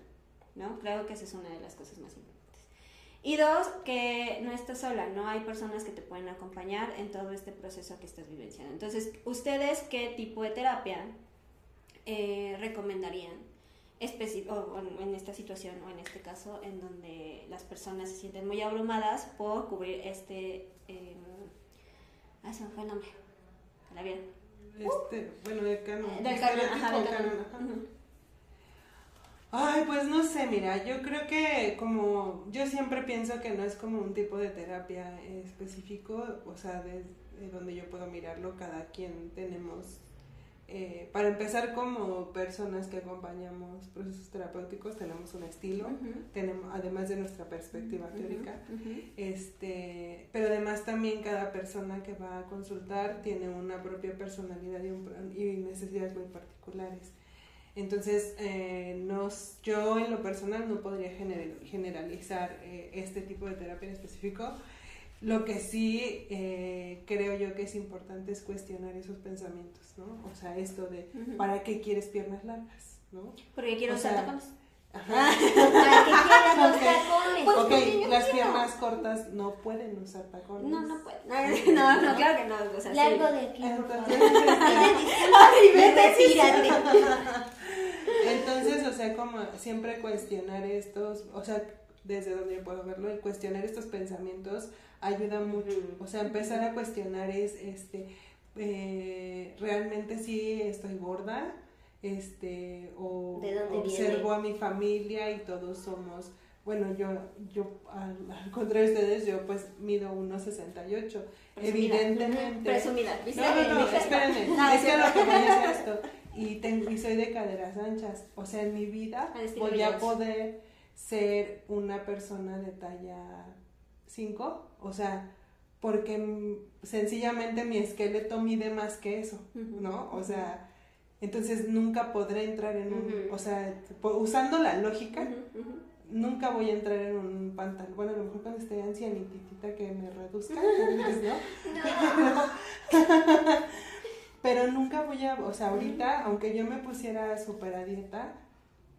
¿no? Creo que esa es una de las cosas más importantes. Y dos, que no estás sola, ¿no? Hay personas que te pueden acompañar en todo este proceso que estás vivenciando. Entonces, ¿ustedes qué tipo de terapia eh, recomendarían o en esta situación o en este caso en donde las personas se sienten muy abrumadas por cubrir este eh, ah, se me fue el nombre ¿la bien? Este, bueno, del canon. Eh, del canon, Ay, pues no sé, mira, yo creo que como yo siempre pienso que no es como un tipo de terapia específico, o sea, de, donde yo puedo mirarlo, cada quien tenemos, eh, para empezar como personas que acompañamos procesos terapéuticos, tenemos un estilo, tenemos, además de nuestra perspectiva teórica, este, pero además también cada persona que va a consultar tiene una propia personalidad y, y necesidades muy particulares. Entonces, eh, nos, yo en lo personal no podría generalizar eh, este tipo de terapia en específico. Lo que sí eh, creo yo que es importante es cuestionar esos pensamientos, ¿no? O sea, esto de, ¿para qué quieres piernas largas? ¿no? Porque quiero usar tacones. Ajá. ¿Para qué quieres los tacones? Pues ok, las piernas cortas no pueden usar tacones. No, no pueden. No, no, claro que no. O sea, Largo de aquí, Entonces, Ay, vete, Entonces, o sea, como siempre cuestionar estos, o sea, desde donde yo puedo verlo, el cuestionar estos pensamientos ayuda mucho. O sea, empezar a cuestionar es, este, eh, realmente sí estoy gorda, este, o observo a mi familia y todos somos, bueno, yo, yo al, contrario de ustedes, yo pues mido 1,68. Evidentemente. Presumida. No, no, no, espérenme. es que lo que voy a esto y, tengo, y soy de caderas anchas. O sea, en mi vida voy a poder ser una persona de talla 5. O sea, porque sencillamente mi esqueleto mide más que eso, ¿no? O sea, entonces nunca podré entrar en un, o sea, usando la lógica, nunca voy a entrar en un pantalón. Bueno, a lo mejor cuando esté ancianitita que me reduzca, ¿no? no. Pero nunca voy a, o sea, ahorita, aunque yo me pusiera súper a dieta,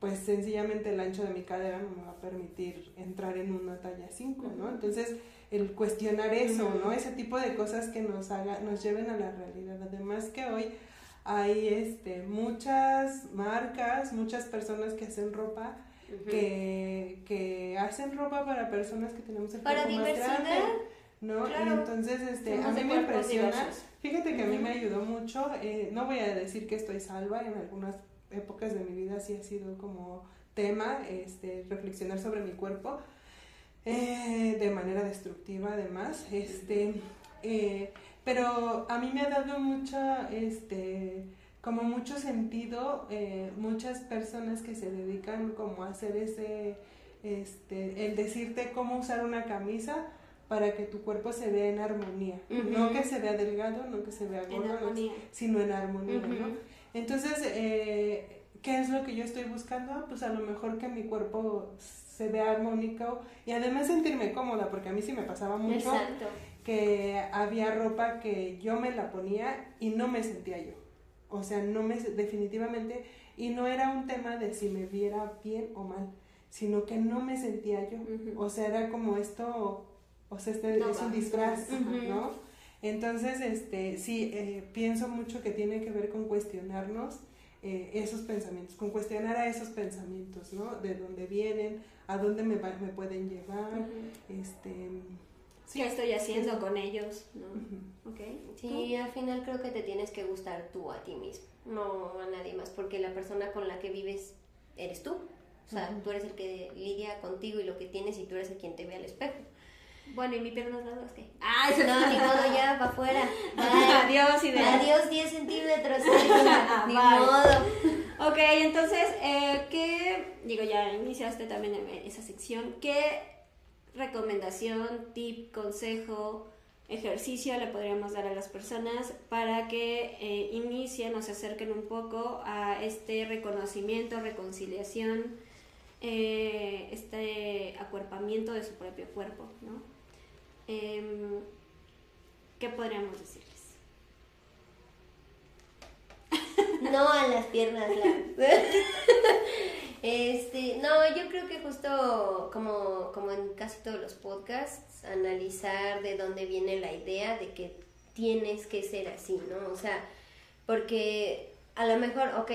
pues sencillamente el ancho de mi cadera no me va a permitir entrar en una talla 5, ¿no? Entonces, el cuestionar eso, ¿no? Ese tipo de cosas que nos haga, nos lleven a la realidad. Además que hoy hay este muchas marcas, muchas personas que hacen ropa que, que hacen ropa para personas que tenemos el para diversidad. Más grande, ¿no? Y entonces este a mí me impresiona Fíjate que a mí me ayudó mucho, eh, no voy a decir que estoy salva, en algunas épocas de mi vida sí ha sido como tema este, reflexionar sobre mi cuerpo, eh, de manera destructiva además, este, eh, pero a mí me ha dado mucha, este, como mucho sentido, muchas personas que se dedican como a hacer ese, este, el decirte cómo usar una camisa, para que tu cuerpo se vea en armonía. No que se vea delgado, no que se vea gordo, sino en armonía, ¿no? Entonces, eh, ¿qué es lo que yo estoy buscando? Ah, pues a lo mejor que mi cuerpo se vea armónico y además sentirme cómoda, porque a mí sí me pasaba mucho que había ropa que yo me la ponía y no me sentía yo. O sea, no me definitivamente y no era un tema de si me viera bien o mal, sino que no me sentía yo. O sea, era como esto o sea, este es un disfraz, ¿no? Entonces, este, sí, eh, pienso mucho que tiene que ver con cuestionarnos eh, esos pensamientos, con cuestionar a esos pensamientos, ¿no? De dónde vienen, a dónde me, me pueden llevar, este... ¿Qué estoy haciendo con ellos? ¿no? okay. Sí, al final creo que te tienes que gustar tú a ti mismo, no a nadie más, porque la persona con la que vives eres tú. O sea, tú eres el que lidia contigo y lo que tienes y tú eres el quien te ve al espejo. Bueno, ¿y mi pierna es qué? Ah, eso no, ni modo, ya, para afuera. Adiós, de... Adiós, 10 centímetros. ni modo. Ok, entonces, eh, ¿qué, digo, ya iniciaste también esa sección, ¿qué recomendación, tip, consejo, ejercicio le podríamos dar a las personas para que eh, inicien o se acerquen un poco a este reconocimiento, reconciliación, eh, este acuerpamiento de su propio cuerpo, ¿no? Em, ¿qué podríamos decirles? No a las piernas este, no, yo creo que justo como, como en casi todos los podcasts, analizar de dónde viene la idea de que tienes que ser así, ¿no? O sea, porque a lo mejor, ok,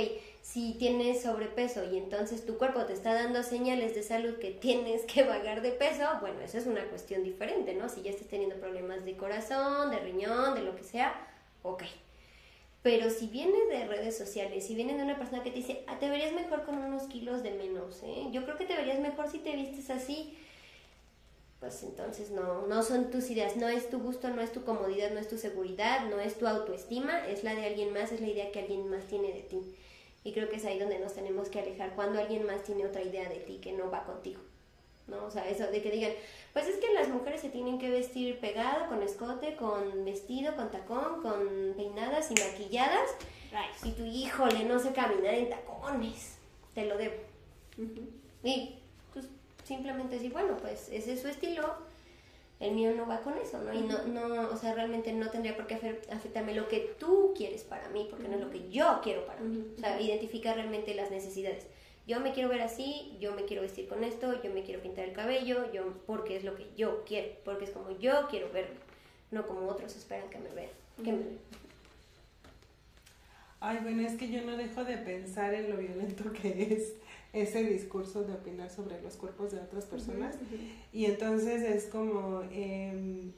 si tienes sobrepeso y entonces tu cuerpo te está dando señales de salud que tienes que bajar de peso, bueno, eso es una cuestión diferente, ¿no? Si ya estás teniendo problemas de corazón, de riñón, de lo que sea, ok. Pero si viene de redes sociales, si viene de una persona que te dice, ah, te verías mejor con unos kilos de menos, ¿eh? Yo creo que te verías mejor si te vistes así. Pues entonces no, no son tus ideas, no es tu gusto, no es tu comodidad, no es tu seguridad, no es tu autoestima, es la de alguien más, es la idea que alguien más tiene de ti. Y creo que es ahí donde nos tenemos que alejar, cuando alguien más tiene otra idea de ti que no va contigo. ¿no? O sea, eso de que digan, pues es que las mujeres se tienen que vestir pegado, con escote, con vestido, con tacón, con peinadas y maquilladas. Y tu híjole, no sé caminar en tacones, te lo debo. Y pues simplemente decir, bueno, pues ese es su estilo, el mío no va con eso, ¿no? Y no, no, o sea, realmente no tendría por qué afectarme lo que tú quieres para mí, porque no es lo que yo quiero para mí. O sea, identificar realmente las necesidades. Yo me quiero ver así, yo me quiero vestir con esto, yo me quiero pintar el cabello, yo, porque es lo que yo quiero, porque es como yo quiero verme, no como otros esperan que me vean. Que me vean. Ay, bueno, es que yo no dejo de pensar en lo violento que es ese discurso de opinar sobre los cuerpos de otras personas. Y entonces es como, eh,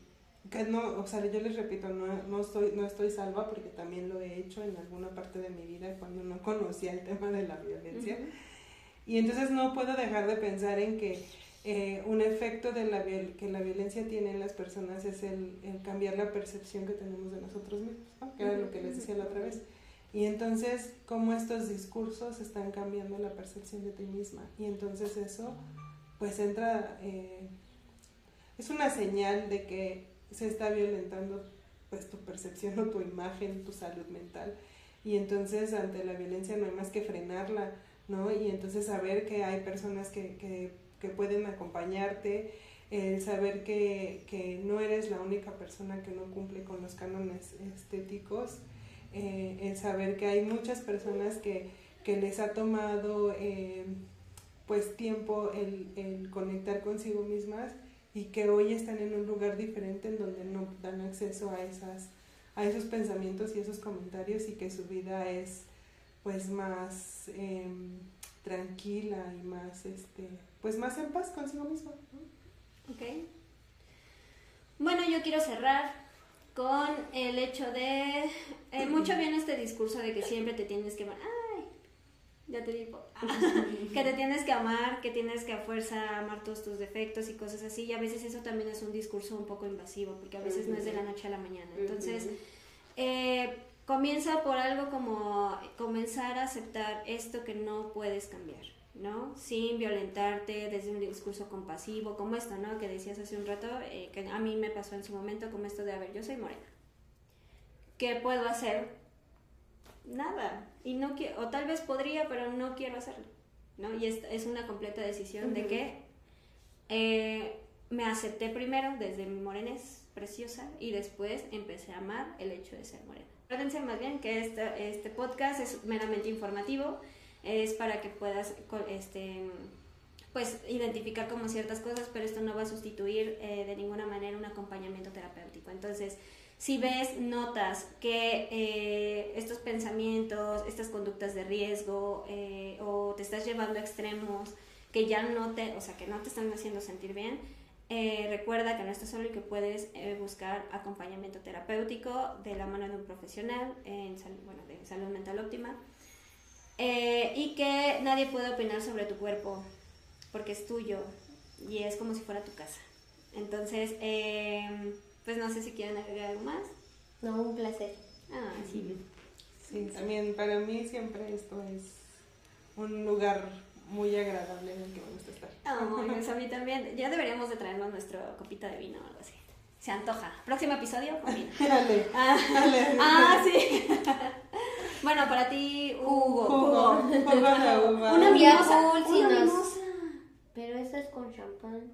que no, o sea, yo les repito, no, no, estoy, no estoy salva porque también lo he hecho en alguna parte de mi vida cuando no conocía el tema de la violencia. Y entonces no puedo dejar de pensar en que eh, un efecto de la que la violencia tiene en las personas es el, el cambiar la percepción que tenemos de nosotros mismos, que era lo que les decía la otra vez. Y entonces, cómo estos discursos están cambiando la percepción de ti misma. Y entonces eso, pues entra, eh, es una señal de que se está violentando pues tu percepción o tu imagen, tu salud mental. Y entonces ante la violencia no hay más que frenarla, ¿no? Y entonces saber que hay personas que, que, que pueden acompañarte, el saber que, que no eres la única persona que no cumple con los cánones estéticos eh, el saber que hay muchas personas que, que les ha tomado eh, pues tiempo el, el, conectar consigo mismas y que hoy están en un lugar diferente en donde no dan acceso a esas a esos pensamientos y esos comentarios y que su vida es pues más em, tranquila y más este pues más en paz consigo misma ok. Bueno yo quiero cerrar con el hecho de... Eh, mucho viene este discurso de que siempre te tienes que amar. ¡Ay! Ya te digo. que te tienes que amar, que tienes que a fuerza amar todos tus defectos y cosas así. Y a veces eso también es un discurso un poco invasivo, porque a veces no es de la noche a la mañana. Entonces, eh, comienza por algo como comenzar a aceptar esto que no puedes cambiar. ¿No? Sin violentarte desde un discurso compasivo, como esto, ¿no? Que decías hace un rato, eh, que a mí me pasó en su momento como esto de, a ver, yo soy morena. ¿Qué puedo hacer? Nada. Y no quiero, o tal vez podría, pero no quiero hacerlo, ¿no? Y es, es una completa decisión de que eh, me acepté primero desde mi morenés preciosa y después empecé a amar el hecho de ser morena. Acuérdense más bien que este, este podcast es meramente informativo es para que puedas este, pues identificar como ciertas cosas, pero esto no va a sustituir eh, de ninguna manera un acompañamiento terapéutico. Entonces, si ves, notas que eh, estos pensamientos, estas conductas de riesgo eh, o te estás llevando a extremos que ya no te, o sea, que no te están haciendo sentir bien, recuerda que no estás solo y que puedes buscar acompañamiento terapéutico de la mano de un profesional en bueno, de salud mental óptima eh, y que nadie puede opinar sobre tu cuerpo porque es tuyo y es como si fuera tu casa. Entonces, em, pues no sé si quieren agregar algo más. No, un placer. Ah, sí. Sí, también para mí siempre esto es un lugar muy agradable en el que me gusta estar. Oh, pues a mí también. Ya deberíamos de traernos nuestra copita de vino o algo así. Se antoja. Próximo episodio con vino. dale, ah, dale. ah, sí. Bueno, para ti, Hugo. Hugo. Una Una mimosa. Una mimosa. Pero esa es con champán.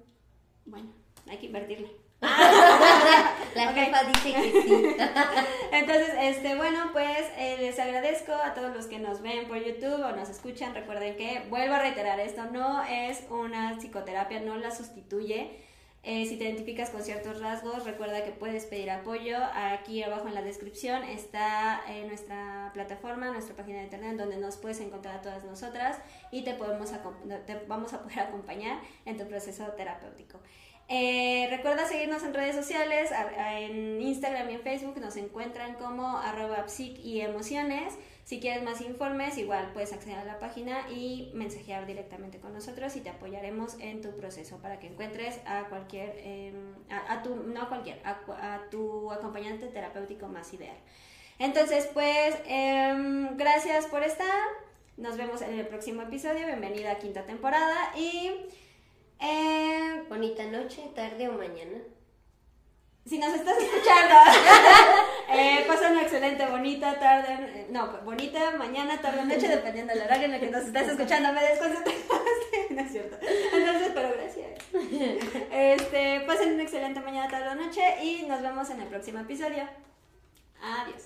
Bueno, hay que invertirle. La Ok. jefa dice que sí. Entonces, este, bueno, pues eh, les agradezco a todos los que nos ven por YouTube o nos escuchan. Recuerden que, vuelvo a reiterar, esto no es una psicoterapia, no la sustituye. Eh, si te identificas con ciertos rasgos, recuerda que puedes pedir apoyo. Aquí abajo en la descripción está eh, nuestra plataforma, nuestra página de internet, donde nos puedes encontrar a todas nosotras y te, podemos vamos a poder acompañar en tu proceso terapéutico. Eh, recuerda seguirnos en redes sociales, en Instagram y en Facebook nos encuentran como arroba psic y emociones. Si quieres más informes, igual puedes acceder a la página y mensajear directamente con nosotros y te apoyaremos en tu proceso para que encuentres a cualquier, em, a, tu, no a cualquier, a, tu acompañante terapéutico más ideal. Entonces, pues, em, gracias por estar. Nos vemos en el próximo episodio. Bienvenida a quinta temporada y eh, bonita noche, tarde o mañana. Si nos estás escuchando, eh, una excelente, bonita tarde, eh, no, bonita mañana, tarde, noche, dependiendo del horario en el que nos estás escuchando. Me desconcentraste, no es cierto. Entonces, pero gracias. Este, pasen una excelente mañana, tarde noche y nos vemos en el próximo episodio. Adiós.